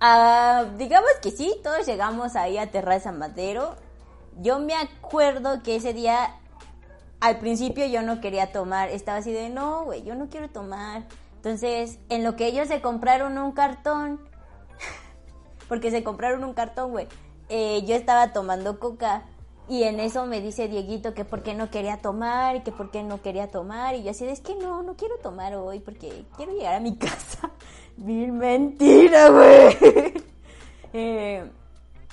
Ah, digamos que sí, todos llegamos ahí a Terraza Madero. Yo me acuerdo que ese día, al principio yo no quería tomar. Estaba así de, no, güey, yo no quiero tomar. Entonces, en lo que ellos se compraron un cartón, porque se compraron un cartón, güey. Eh, yo estaba tomando coca y en eso me dice Dieguito que por qué no quería tomar y que por qué no quería tomar. Y yo así, es que no, no quiero tomar hoy porque quiero llegar a mi casa. Mil mentira, güey. Eh,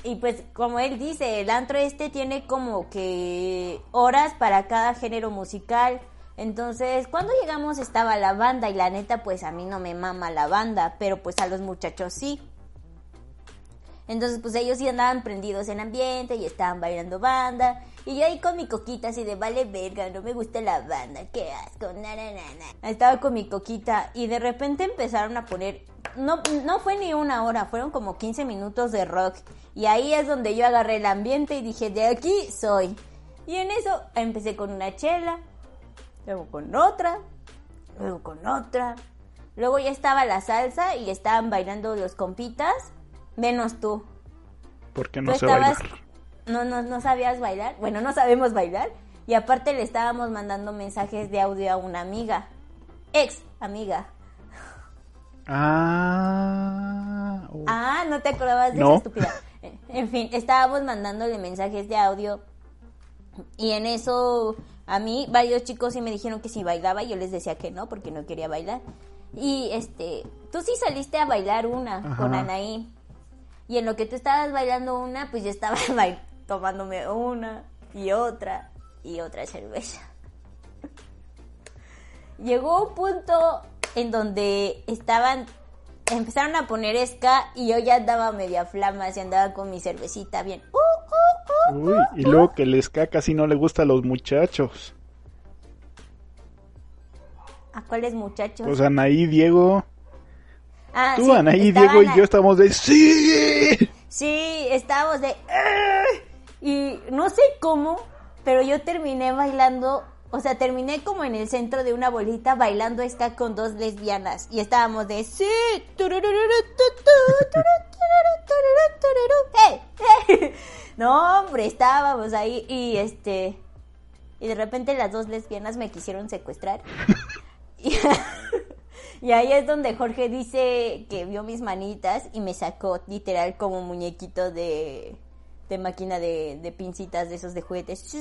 y pues como él dice, el antro este tiene como que horas para cada género musical. Entonces, cuando llegamos estaba la banda y la neta pues a mí no me mama la banda, pero pues a los muchachos sí. Entonces, pues ellos sí andaban prendidos en ambiente y estaban bailando banda. Y yo ahí con mi coquita así de vale verga, no me gusta la banda, qué asco, na, na, na, Estaba con mi coquita y de repente empezaron a poner, no, no fue ni una hora, fueron como 15 minutos de rock. Y ahí es donde yo agarré el ambiente y dije, de aquí soy. Y en eso empecé con una chela, luego con otra, luego con otra. Luego ya estaba la salsa y estaban bailando los compitas Menos tú. Porque no sé bailar. No, no, no sabías bailar. Bueno, no sabemos bailar. Y aparte le estábamos mandando mensajes de audio a una amiga. Ex amiga. Ah. Ah, no te acordabas de esa estúpida. En fin, estábamos mandándole mensajes de audio. Y en eso a mí varios chicos sí me dijeron que si bailaba y yo les decía que no porque no quería bailar. Y este, tú sí saliste a bailar una con Anaí. Y en lo que tú estabas bailando una, pues yo estaba tomándome una y otra y otra cerveza. Llegó un punto en donde estaban, empezaron a poner ska y yo ya andaba media flama, y andaba con mi cervecita bien. Uh, uh, uh, Uy, y luego que el ska casi no le gusta a los muchachos. ¿A cuáles muchachos? Pues Anaí, Diego. Ah, Tú, Anaí, Diego y yo estamos de ¡Sí! Sí, estábamos de Y no sé cómo, pero yo terminé bailando, o sea, terminé como en el centro de una bolita bailando esta con dos lesbianas. Y estábamos de ¡Sí! No, hombre, estábamos ahí y este... Y de repente las dos lesbianas me quisieron secuestrar. Y ahí es donde Jorge dice que vio mis manitas y me sacó literal como muñequito de, de máquina de, de pincitas de esos de juguetes.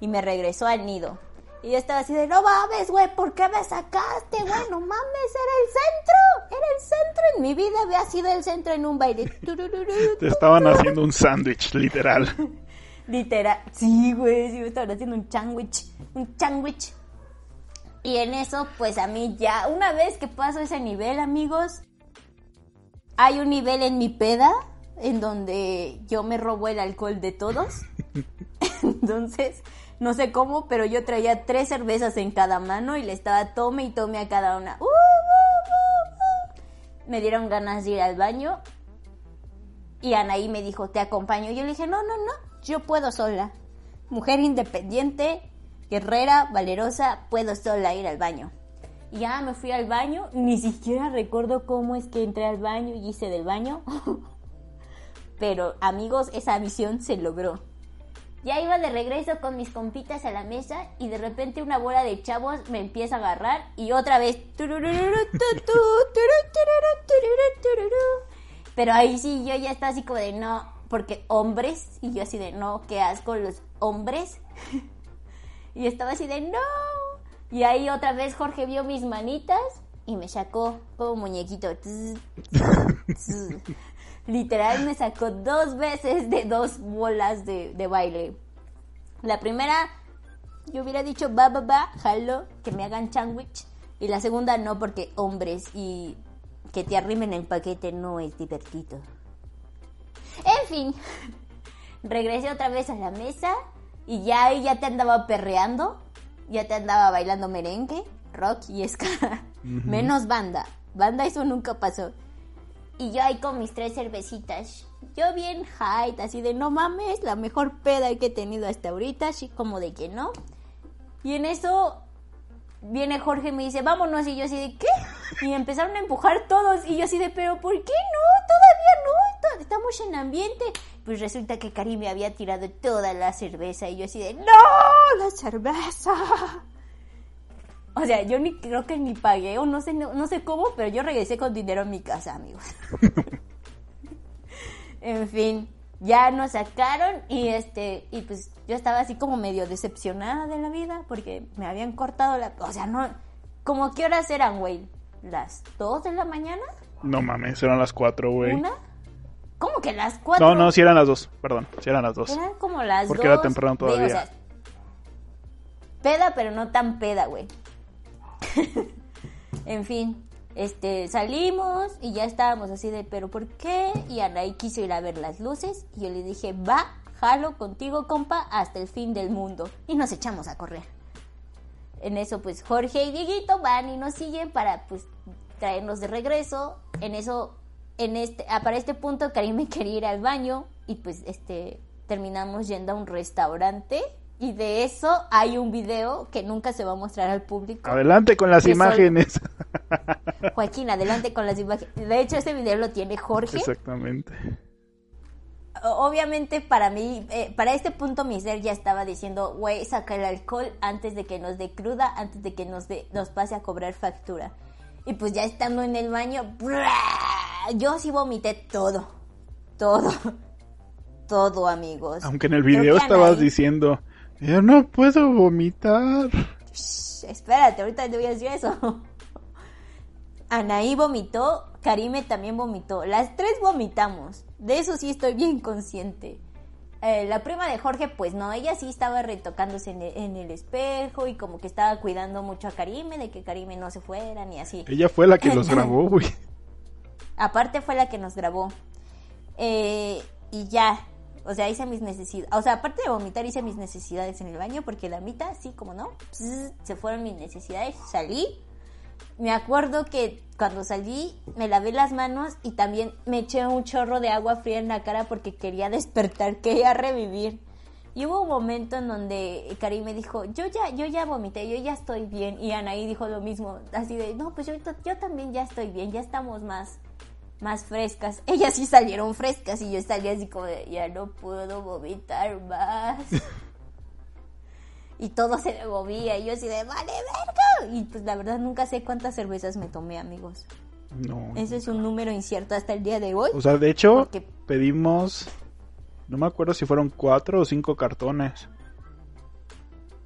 Y me regresó al nido. Y yo estaba así de, no mames, güey, ¿por qué me sacaste, güey? No mames, era el centro, era el centro. En mi vida había sido el centro en un baile. Te estaban haciendo un sándwich, literal. literal, sí, güey, sí me estaban haciendo un sándwich, un sándwich. Y en eso, pues a mí ya, una vez que paso ese nivel, amigos, hay un nivel en mi peda en donde yo me robo el alcohol de todos. Entonces, no sé cómo, pero yo traía tres cervezas en cada mano y le estaba tome y tome a cada una. ¡Uh, uh, uh, me dieron ganas de ir al baño y Anaí me dijo, te acompaño. Yo le dije, no, no, no, yo puedo sola. Mujer independiente, guerrera, valerosa, puedo sola ir al baño. Ya me fui al baño, ni siquiera recuerdo cómo es que entré al baño y hice del baño. Pero amigos, esa misión se logró. Ya iba de regreso con mis compitas a la mesa y de repente una bola de chavos me empieza a agarrar y otra vez. Pero ahí sí, yo ya estaba así como de no, porque hombres, y yo así de no, qué asco los hombres. Y estaba así de no. Y ahí otra vez Jorge vio mis manitas y me sacó como muñequito. literal me sacó dos veces de dos bolas de, baile. La primera, yo hubiera dicho va, va, va, jalo, que me hagan sándwich. Y la segunda no, porque hombres y que te arrimen el paquete no es divertido. En fin, regresé otra vez a la mesa y ya ahí ya te andaba perreando, ya te andaba bailando merengue, rock y ska. Menos banda. Banda eso nunca pasó. Y yo ahí con mis tres cervecitas. Yo bien hype, así de no mames, la mejor peda que he tenido hasta ahorita, así como de que no. Y en eso viene Jorge y me dice, vámonos. Y yo así de, ¿qué? Y empezaron a empujar todos. Y yo así de, ¿pero por qué no? Todavía no. Estamos en ambiente. Pues resulta que Karim me había tirado toda la cerveza. Y yo así de, ¡No! ¡La cerveza! O sea, yo ni creo que ni pagué o no sé, no, sé cómo, pero yo regresé con dinero en mi casa, amigos. en fin, ya nos sacaron y este, y pues yo estaba así como medio decepcionada de la vida porque me habían cortado la, o sea, no, como qué horas eran, güey, las 2 de la mañana? No mames, eran las 4, güey. ¿Una? ¿Cómo que las 4? No, no, sí eran las 2, perdón, sí eran las 2. Eran como las 2. Porque era temprano todavía. o sea, peda, pero no tan peda, güey. en fin, este, salimos y ya estábamos así de, pero ¿por qué? Y Anaí quiso ir a ver las luces y yo le dije, va, jalo contigo, compa, hasta el fin del mundo. Y nos echamos a correr. En eso, pues Jorge y Dieguito van y nos siguen para, pues, traernos de regreso. En eso, en este, ah, para este punto, Karim me quería ir al baño y pues, este, terminamos yendo a un restaurante y de eso hay un video que nunca se va a mostrar al público. Adelante con las imágenes. Joaquín, adelante con las imágenes. De hecho, ese video lo tiene Jorge. Exactamente. Obviamente para mí, eh, para este punto mi ser ya estaba diciendo, güey, saca el alcohol antes de que nos dé cruda, antes de que nos, nos pase a cobrar factura. Y pues ya estando en el baño, yo sí vomité todo, todo, todo amigos. Aunque en el video estabas diciendo, yo no puedo vomitar. espérate, ahorita te voy a decir eso. Anaí vomitó, Karime también vomitó. Las tres vomitamos. De eso sí estoy bien consciente. Eh, la prima de Jorge, pues no, ella sí estaba retocándose en el, espejo y como que estaba cuidando mucho a Karime, de que Karime no se fuera ni así. Ella fue la que los grabó, güey. Aparte fue la que nos grabó. Eh, y ya, o sea, hice mis necesidades. O sea, aparte de vomitar, hice mis necesidades en el baño porque la mitad, sí, como no, se fueron mis necesidades. Salí. Me acuerdo que cuando salí me lavé las manos y también me eché un chorro de agua fría en la cara porque quería despertar, quería revivir. Y hubo un momento en donde Karim me dijo, yo ya, yo ya vomité, yo ya estoy bien. Y Anaí dijo lo mismo, así de, no, pues yo, yo también ya estoy bien, ya estamos más, más frescas. Ellas sí salieron frescas y yo salía así como ya no puedo vomitar más. y todo se me movía y yo así de, vale, verga. Y pues la verdad nunca sé cuántas cervezas me tomé, amigos. No. Ese es un número incierto hasta el día de hoy. O sea, de hecho, pedimos, no me acuerdo si fueron cuatro o cinco cartones.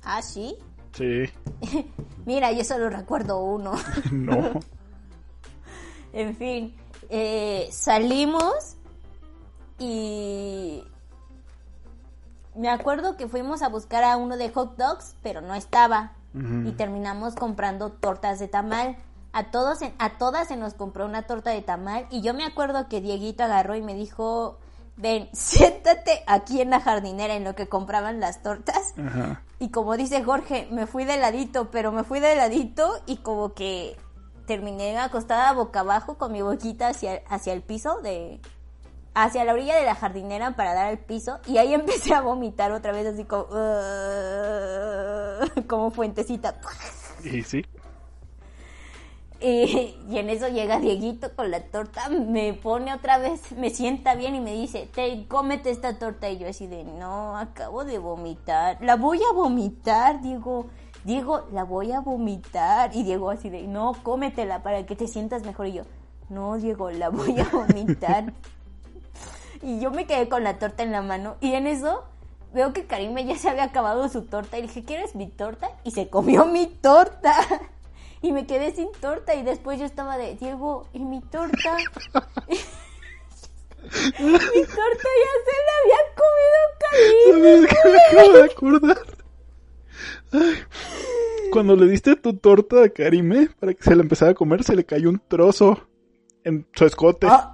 Ah, sí. Sí. Mira, yo solo recuerdo uno. no. en fin, eh, salimos y me acuerdo que fuimos a buscar a uno de hot dogs, pero no estaba. Y terminamos comprando tortas de tamal. A todos, a todas se nos compró una torta de tamal. Y yo me acuerdo que Dieguito agarró y me dijo, ven, siéntate aquí en la jardinera en lo que compraban las tortas. Y como dice Jorge, me fui de ladito, pero me fui de ladito y como que terminé acostada boca abajo con mi boquita hacia, hacia el piso de, hacia la orilla de la jardinera para dar al piso y ahí empecé a vomitar otra vez así como como fuentecita. Y sí. Y, en eso llega Dieguito con la torta, me pone otra vez, me sienta bien y me dice, te cómete esta torta. Y yo así de, no, acabo de vomitar. La voy a vomitar, Diego. Diego, la voy a vomitar. Y Diego así de, no, cómetela para que te sientas mejor. Y yo, no, Diego, la voy a vomitar. y yo me quedé con la torta en la mano y en eso veo que Karime ya se había acabado su torta y dije, ¿quieres mi torta? Y se comió mi torta. Y me quedé sin torta y después yo estaba de, Diego, ¿y mi torta? mi torta ya se la había comido Karime. me acabo de acordar? Cuando le diste tu torta a Karime para que se la empezara a comer, se le cayó un trozo en su escote. Ah.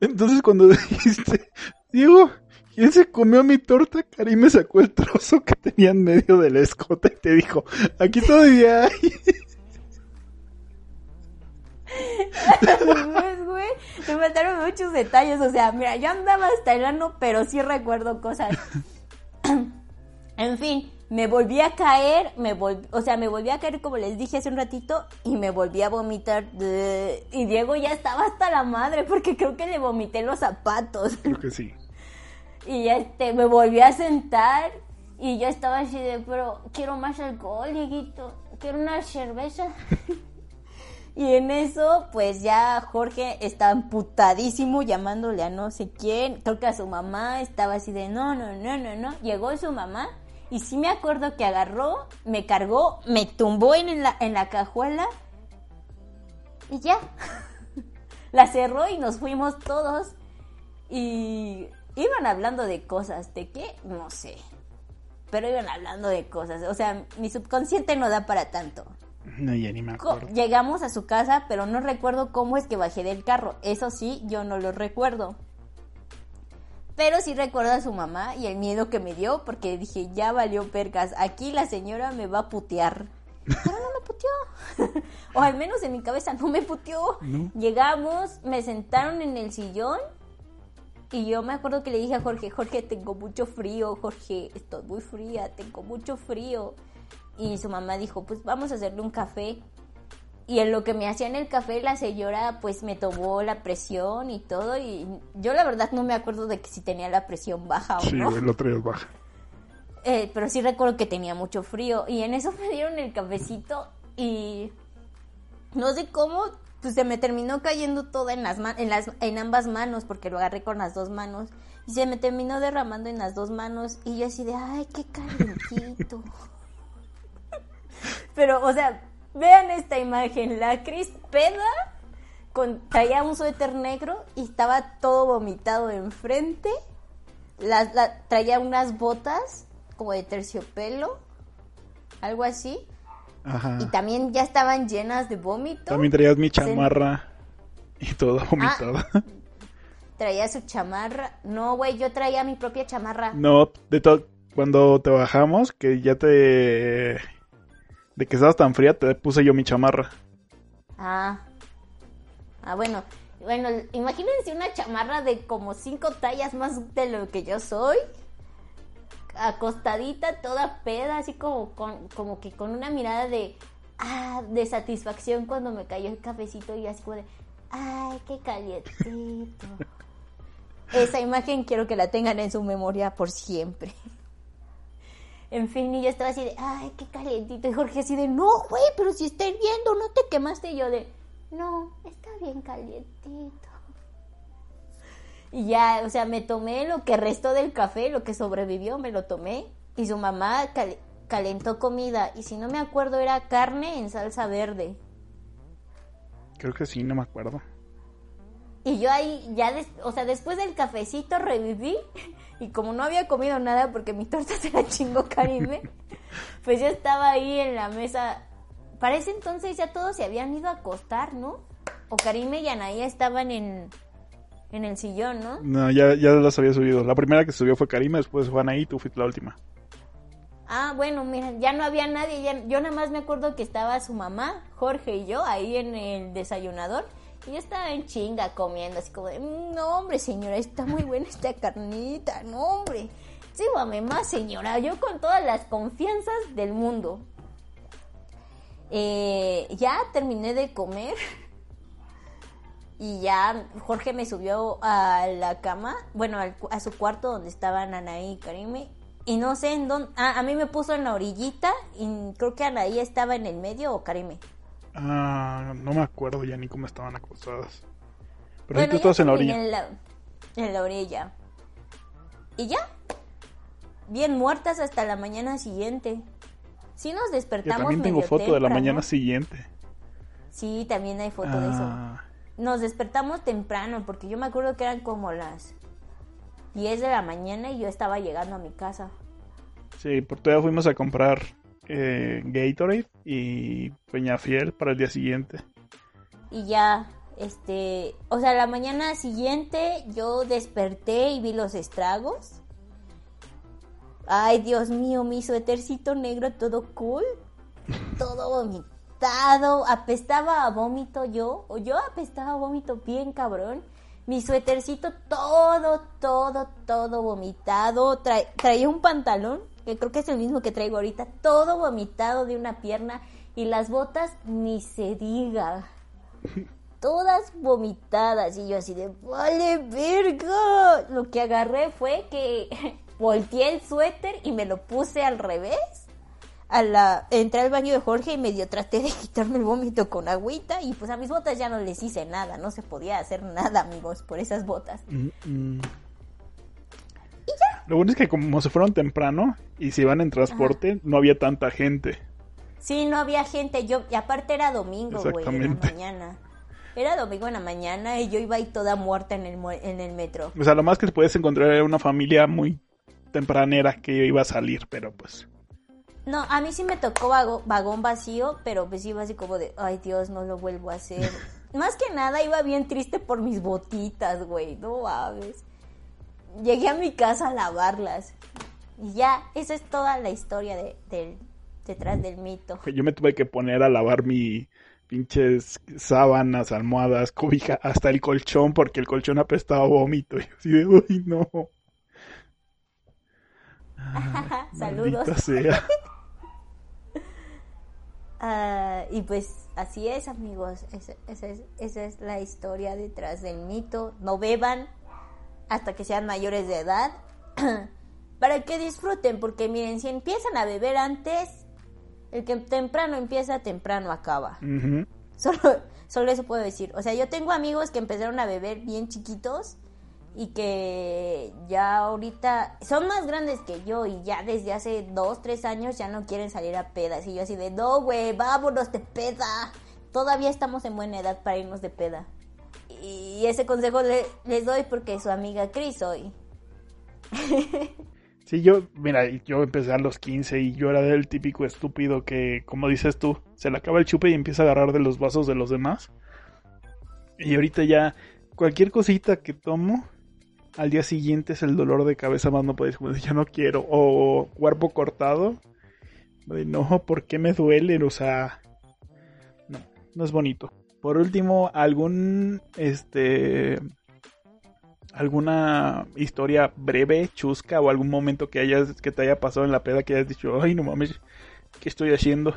Entonces cuando dijiste, Diego, ¿quién se comió mi torta? Karim me sacó el trozo que tenía en medio del escote y te dijo, aquí todavía hay. pues, güey, me faltaron muchos detalles. O sea, mira, yo andaba hasta el ano, pero sí recuerdo cosas. en fin, me volví a caer, me o sea, me volví a caer como les dije hace un ratito y me volví a vomitar. Y Diego ya estaba hasta la madre porque creo que le vomité los zapatos. Creo que sí. Y este, me volví a sentar y yo estaba así de, pero quiero más alcohol, Dieguito, quiero una cerveza. y en eso, pues ya Jorge estaba amputadísimo llamándole a no sé quién, creo que a su mamá, estaba así de, no, no, no, no, no. Llegó su mamá y sí me acuerdo que agarró, me cargó, me tumbó en la, en la cajuela y ya. la cerró y nos fuimos todos. Y iban hablando de cosas, ¿de qué? No sé. Pero iban hablando de cosas. O sea, mi subconsciente no da para tanto. No, ya ni me acuerdo. Llegamos a su casa, pero no recuerdo cómo es que bajé del carro. Eso sí, yo no lo recuerdo. Pero sí recuerdo a su mamá y el miedo que me dio porque dije, ya valió pergas, aquí la señora me va a putear. Pero no me puteó. o al menos en mi cabeza no me puteó. Llegamos, me sentaron en el sillón y yo me acuerdo que le dije a Jorge, Jorge, tengo mucho frío, Jorge, estoy muy fría, tengo mucho frío. Y su mamá dijo, pues vamos a hacerle un café y en lo que me hacían el café la señora pues me tomó la presión y todo y yo la verdad no me acuerdo de que si tenía la presión baja o no. Sí, lo traía baja. Eh, pero sí recuerdo que tenía mucho frío y en eso me dieron el cafecito y no sé cómo pues se me terminó cayendo todo en las, en las en ambas manos porque lo agarré con las dos manos y se me terminó derramando en las dos manos y yo así de ay qué calentito pero o sea Vean esta imagen, la Cris peda con, traía un suéter negro y estaba todo vomitado enfrente. La, traía unas botas como de terciopelo, algo así. Ajá. Y también ya estaban llenas de vómito. También traías mi chamarra y todo vomitado. Ah, traía su chamarra. No, güey, yo traía mi propia chamarra. No, de todo. Cuando te bajamos, que ya te de que estabas tan fría, te puse yo mi chamarra. Ah. Ah, bueno. Bueno, imagínense una chamarra de como cinco tallas más de lo que yo soy. Acostadita, toda peda, así como, con, como que con una mirada de, ah, de satisfacción cuando me cayó el cafecito y así como de, ay, qué calientito. Esa imagen quiero que la tengan en su memoria por siempre. En fin, y yo estaba así de, ay, qué calientito. Y Jorge así de, no, güey, pero si está hirviendo, no te quemaste. Y yo de, no, está bien calientito. Y ya, o sea, me tomé lo que restó del café, lo que sobrevivió, me lo tomé. Y su mamá calentó comida y si no me acuerdo era carne en salsa verde. Creo que sí, no me acuerdo. Y yo ahí ya, o sea, después del cafecito reviví y como no había comido nada porque mi torta se la chingó Karime, pues yo estaba ahí en la mesa. Para ese entonces ya todos se habían ido a acostar, ¿no? O Karime y Anaía estaban en, en el sillón, ¿no? No, ya, ya las había subido. La primera que subió fue Karime, después fue Anaí y tú fuiste la última. Ah, bueno, mira, ya no había nadie. yo nada más me acuerdo que estaba su mamá, Jorge y yo ahí en el desayunador. Y yo estaba en chinga comiendo, así como de, mm, no hombre señora, está muy buena esta carnita, no hombre. Síbame más señora, yo con todas las confianzas del mundo. Eh, ya terminé de comer y ya Jorge me subió a la cama, bueno, a su cuarto donde estaban Anaí y Karime y no sé en dónde. A mí me puso en la orillita y creo que Anaí estaba en el medio o Karime. Ah, no me acuerdo ya ni cómo estaban acostadas. Pero bueno, tú en la orilla. En la, orilla. Y ya. Bien muertas hasta la mañana siguiente. Sí nos despertamos. Yo también tengo foto de la mañana siguiente. Sí, también hay foto de eso. Ah. Nos despertamos temprano porque yo me acuerdo que eran como las 10 de la mañana y yo estaba llegando a mi casa. Sí, por todavía fuimos a comprar eh, Gatorade y Peñafiel para el día siguiente. Y ya, este, o sea, la mañana siguiente yo desperté y vi los estragos. Ay, Dios mío, mi suétercito negro todo cool, todo vomitado, apestaba a vómito yo, o yo apestaba a vómito bien cabrón mi suétercito todo, todo, todo vomitado. traía un pantalón, que creo que es el mismo que traigo ahorita, todo vomitado de una pierna. Y las botas ni se diga. Todas vomitadas. Y yo así de, vale, verga. Lo que agarré fue que volteé el suéter y me lo puse al revés a la, entré al baño de Jorge y medio traté de quitarme el vómito con agüita y pues a mis botas ya no les hice nada, no se podía hacer nada amigos por esas botas. Mm, mm. Lo bueno es que como se fueron temprano y se iban en transporte, no había tanta gente. Sí, no había gente, yo, y aparte era domingo, güey, en la mañana. Era domingo en la mañana y yo iba ahí toda muerta en el, en el metro. O sea, lo más que puedes encontrar era una familia muy tempranera que iba a salir, pero pues... No, a mí sí me tocó vagón vacío, pero pues iba así como de, ay Dios, no lo vuelvo a hacer. Más que nada iba bien triste por mis botitas, güey, no mames. Llegué a mi casa a lavarlas. Y ya, esa es toda la historia de, detrás del mito. Yo me tuve que poner a lavar mi pinches sábanas, almohadas, cobija, hasta el colchón, porque el colchón apestaba vómito. Y así de, uy, no. Saludos. Ah, y pues así es, amigos. Esa, es, esa es la historia detrás del mito. No beban hasta que sean mayores de edad. para que disfruten, porque miren, si empiezan a beber antes, el que temprano empieza, temprano acaba. solo, solo eso puedo decir. O sea, yo tengo amigos que empezaron a beber bien chiquitos y que ya ahorita son más grandes que yo y ya desde hace dos, tres años ya no quieren salir a pedas. Y yo así de, no, güey, vámonos de peda. Todavía estamos en buena edad para irnos de peda. Y ese consejo les doy porque su amiga Cris hoy. Sí, yo, mira, yo empecé a los 15 y yo era el típico estúpido que, como dices tú, se le acaba el chupe y empieza a agarrar de los vasos de los demás. Y ahorita ya, cualquier cosita que tomo, al día siguiente es el dolor de cabeza más no puedes como ya no quiero o cuerpo cortado no por qué me duele o sea no no es bonito por último algún este alguna historia breve chusca o algún momento que hayas que te haya pasado en la peda que hayas dicho ay no mames qué estoy haciendo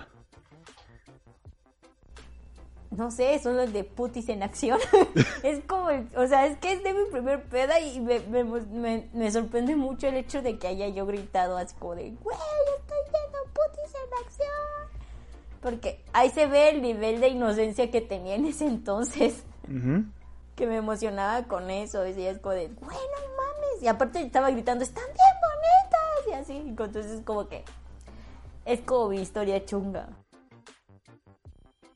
no sé, son los de putis en acción. es como, o sea, es que es de mi primer peda y me, me, me, sorprende mucho el hecho de que haya yo gritado así como de, güey, estoy viendo putis en acción. Porque ahí se ve el nivel de inocencia que tenía en ese entonces. Que me emocionaba con eso. Y es como de, güey, no mames. Y aparte estaba gritando, están bien bonitas. Y así. Entonces como que Es como mi historia chunga.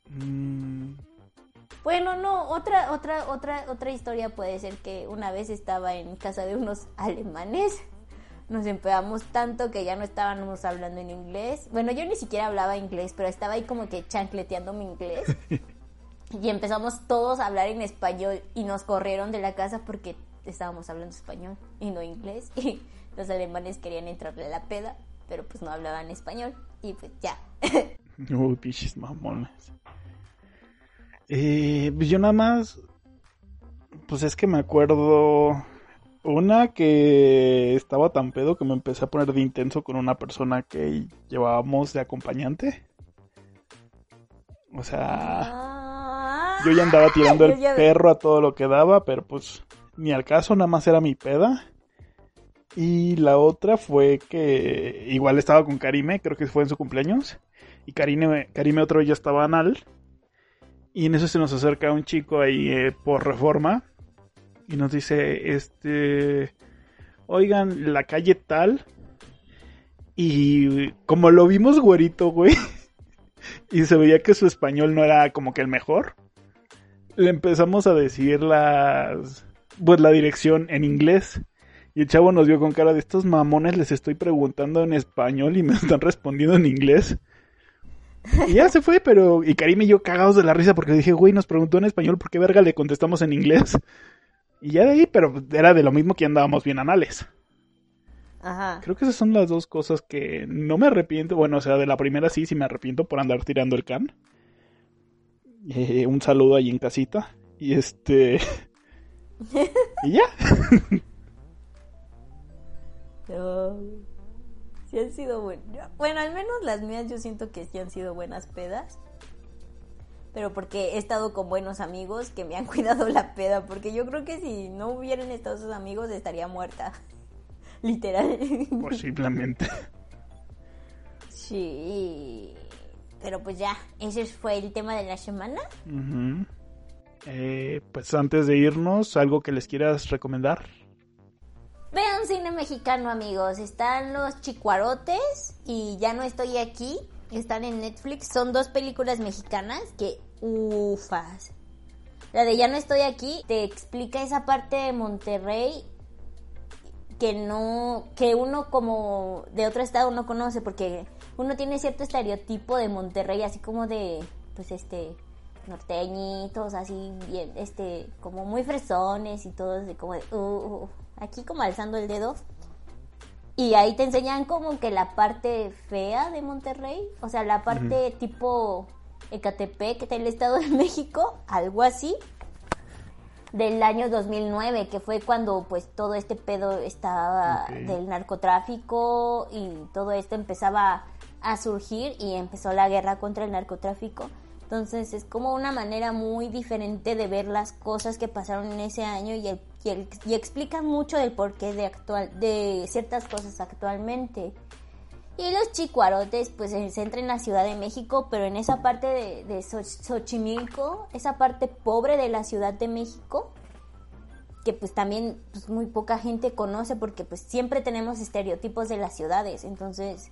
Mm. Bueno, no, otra, otra, otra, otra historia puede ser que una vez estaba en casa de unos alemanes. Nos empezamos tanto que ya no estábamos hablando en inglés. Bueno, yo ni siquiera hablaba inglés, pero estaba ahí como que chancleteando mi inglés. y empezamos todos a hablar en español y nos corrieron de la casa porque estábamos hablando español y no inglés. Y los alemanes querían entrarle a la peda, pero pues no hablaban español. Y pues ya. Uy, pichis mamones. Eh, pues yo nada más. Pues es que me acuerdo. Una que estaba tan pedo que me empecé a poner de intenso con una persona que llevábamos de acompañante. O sea. Yo ya andaba tirando el perro a todo lo que daba, pero pues ni al caso, nada más era mi peda. Y la otra fue que igual estaba con Karime, creo que fue en su cumpleaños. Y Karime, Karime otra vez ya estaba anal. Y en eso se nos acerca un chico ahí eh, por reforma. Y nos dice, este, oigan, la calle tal. Y como lo vimos güerito, güey. y se veía que su español no era como que el mejor. Le empezamos a decir las, pues la dirección en inglés. Y el chavo nos vio con cara de estos mamones, les estoy preguntando en español y me están respondiendo en inglés. Y ya se fue, pero. Y Karim y yo cagados de la risa porque dije, güey, nos preguntó en español, ¿por qué verga le contestamos en inglés? Y ya de ahí, pero era de lo mismo que andábamos bien anales. Ajá. Creo que esas son las dos cosas que no me arrepiento. Bueno, o sea, de la primera sí, sí me arrepiento por andar tirando el can. Eh, un saludo ahí en casita. Y este. y ya. no. Sí han sido buenas. Bueno, al menos las mías yo siento que sí han sido buenas pedas. Pero porque he estado con buenos amigos que me han cuidado la peda. Porque yo creo que si no hubieran estado esos amigos estaría muerta. Literal. Posiblemente. Sí. Pero pues ya, ese fue el tema de la semana. Eh, pues antes de irnos, ¿algo que les quieras recomendar? Vean cine mexicano, amigos. Están los Chicuarotes y Ya no estoy aquí. Están en Netflix. Son dos películas mexicanas que ufas. La de Ya no estoy aquí te explica esa parte de Monterrey que no que uno como de otro estado no conoce porque uno tiene cierto estereotipo de Monterrey así como de pues este norteñitos, así bien, este, como muy fresones y todo, como de, uh, uh, uh, aquí como alzando el dedo. Y ahí te enseñan como que la parte fea de Monterrey, o sea, la parte tipo Ecatepec del Estado de México, algo así, del año 2009, que fue cuando pues todo este pedo estaba del narcotráfico y todo esto empezaba a surgir y empezó la guerra contra el narcotráfico. Entonces es como una manera muy diferente de ver las cosas que pasaron en ese año y, y, explica mucho del porqué de, actual, de ciertas cosas actualmente. Y los chicuarotes pues se centra en la Ciudad de México, pero en esa parte de, de Xochimilco, esa parte pobre de la Ciudad de México, que pues también pues, muy poca gente conoce porque pues siempre tenemos estereotipos de las ciudades. Entonces,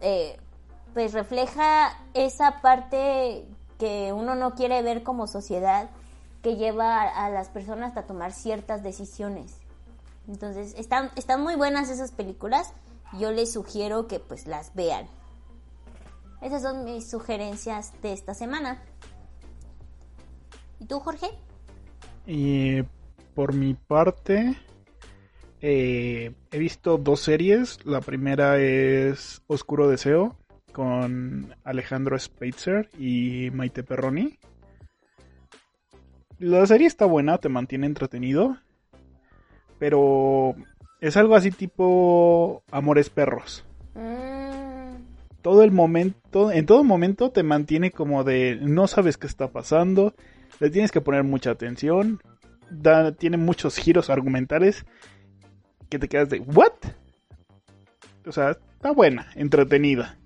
eh, pues refleja esa parte que uno no quiere ver como sociedad que lleva a, las personas a tomar ciertas decisiones. Entonces, están, están muy buenas esas películas. Yo les sugiero que pues las vean. Esas son mis sugerencias de esta semana. ¿Y tú, Jorge? Y por mi parte, eh, he visto dos series. La primera es Oscuro Deseo, con Alejandro Spitzer y Maite Perroni. La serie está buena, te mantiene entretenido, pero es algo así tipo Amores Perros. Mm. Todo el momento, en todo momento te mantiene como de no sabes qué está pasando, le tienes que poner mucha atención, tiene muchos giros argumentales que te quedas de ¿what? O sea, está buena, entretenida.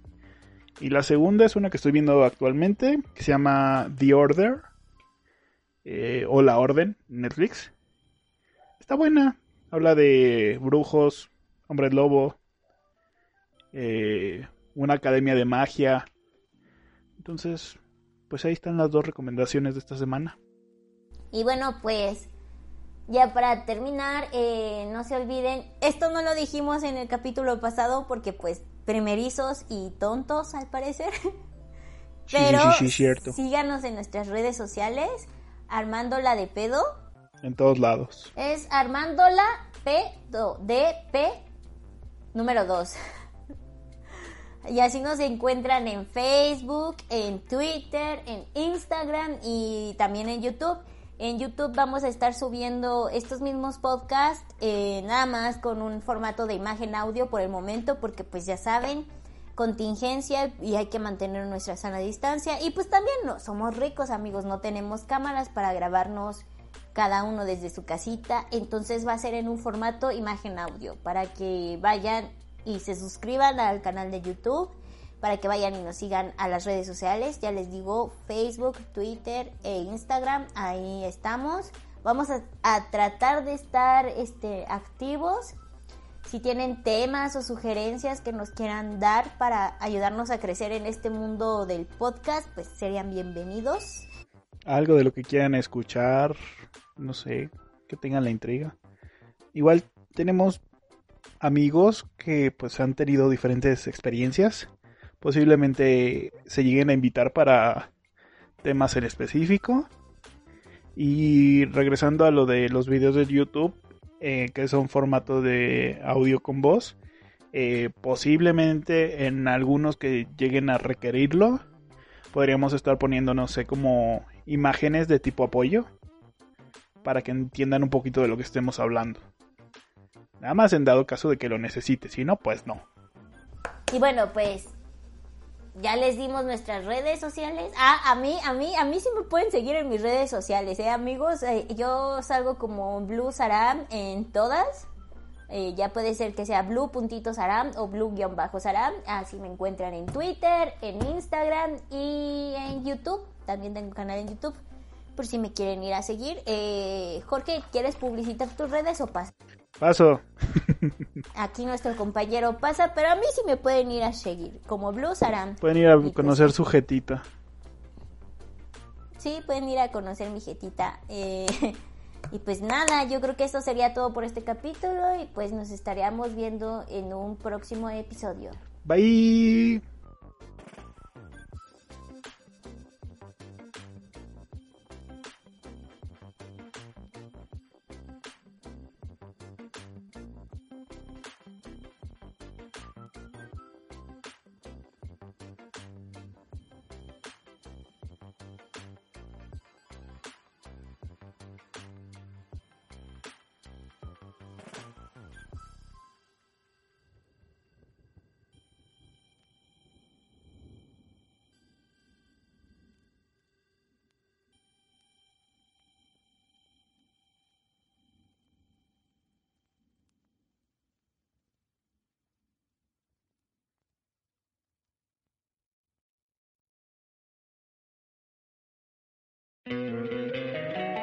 Y la segunda es una que estoy viendo actualmente, que se llama The Order, eh, o La Orden, Netflix. Está buena, habla de brujos, hombres lobo, eh, una academia de magia. Entonces, pues ahí están las dos recomendaciones de esta semana. Y bueno, pues ya para terminar, eh, no se olviden, esto no lo dijimos en el capítulo pasado porque pues primerizos y tontos al parecer. Pero síganos en nuestras redes sociales, Armándola de pedo. En todos lados. Es Armándola pedo, de P número 2. Y así nos encuentran en Facebook, en Twitter, en Instagram y también en YouTube. En YouTube vamos a estar subiendo estos mismos podcasts, eh, nada más con un formato de imagen audio por el momento, porque pues ya saben, contingencia y hay que mantener nuestra sana distancia. Y pues también no somos ricos amigos, no tenemos cámaras para grabarnos cada uno desde su casita, entonces va a ser en un formato imagen audio para que vayan y se suscriban al canal de YouTube, para que vayan y nos sigan a las redes sociales, ya les digo Facebook, Twitter e Instagram, ahí estamos. Vamos a, tratar de estar este, activos si tienen temas o sugerencias que nos quieran dar para ayudarnos a crecer en este mundo del podcast, pues serían bienvenidos. Algo de lo que quieran escuchar, no sé, que tengan la intriga. Igual tenemos amigos que pues han tenido diferentes experiencias. Posiblemente se lleguen a invitar para temas en específico. Y regresando a lo de los videos de YouTube, eh, que son formato de audio con voz. Eh, posiblemente en algunos que lleguen a requerirlo, podríamos estar poniendo, no sé, como imágenes de tipo apoyo para que entiendan un poquito de lo que estemos hablando. Nada más en dado caso de que lo necesite, si no, pues no. Y bueno, pues ya les dimos nuestras redes sociales. Ah, a mí, a mí, a mí sí me pueden seguir en mis redes sociales, ¿eh, amigos? Eh, yo salgo como Blue Saram en todas. Eh, ya puede ser que sea blue.saram o blue-saram. Así me encuentran en Twitter, en Instagram y en YouTube. También tengo un canal en YouTube por si me quieren ir a seguir. Eh, Jorge, ¿quieres publicitar tus redes o pasa? Paso. Aquí nuestro compañero pasa, pero a mí sí me pueden ir a seguir, como Blues harán. Pueden ir a pues conocer su jetita. Sí, pueden ir a conocer mi jetita. Eh, y pues nada, yo creo que eso sería todo por este capítulo y pues nos estaríamos viendo en un próximo episodio. Bye.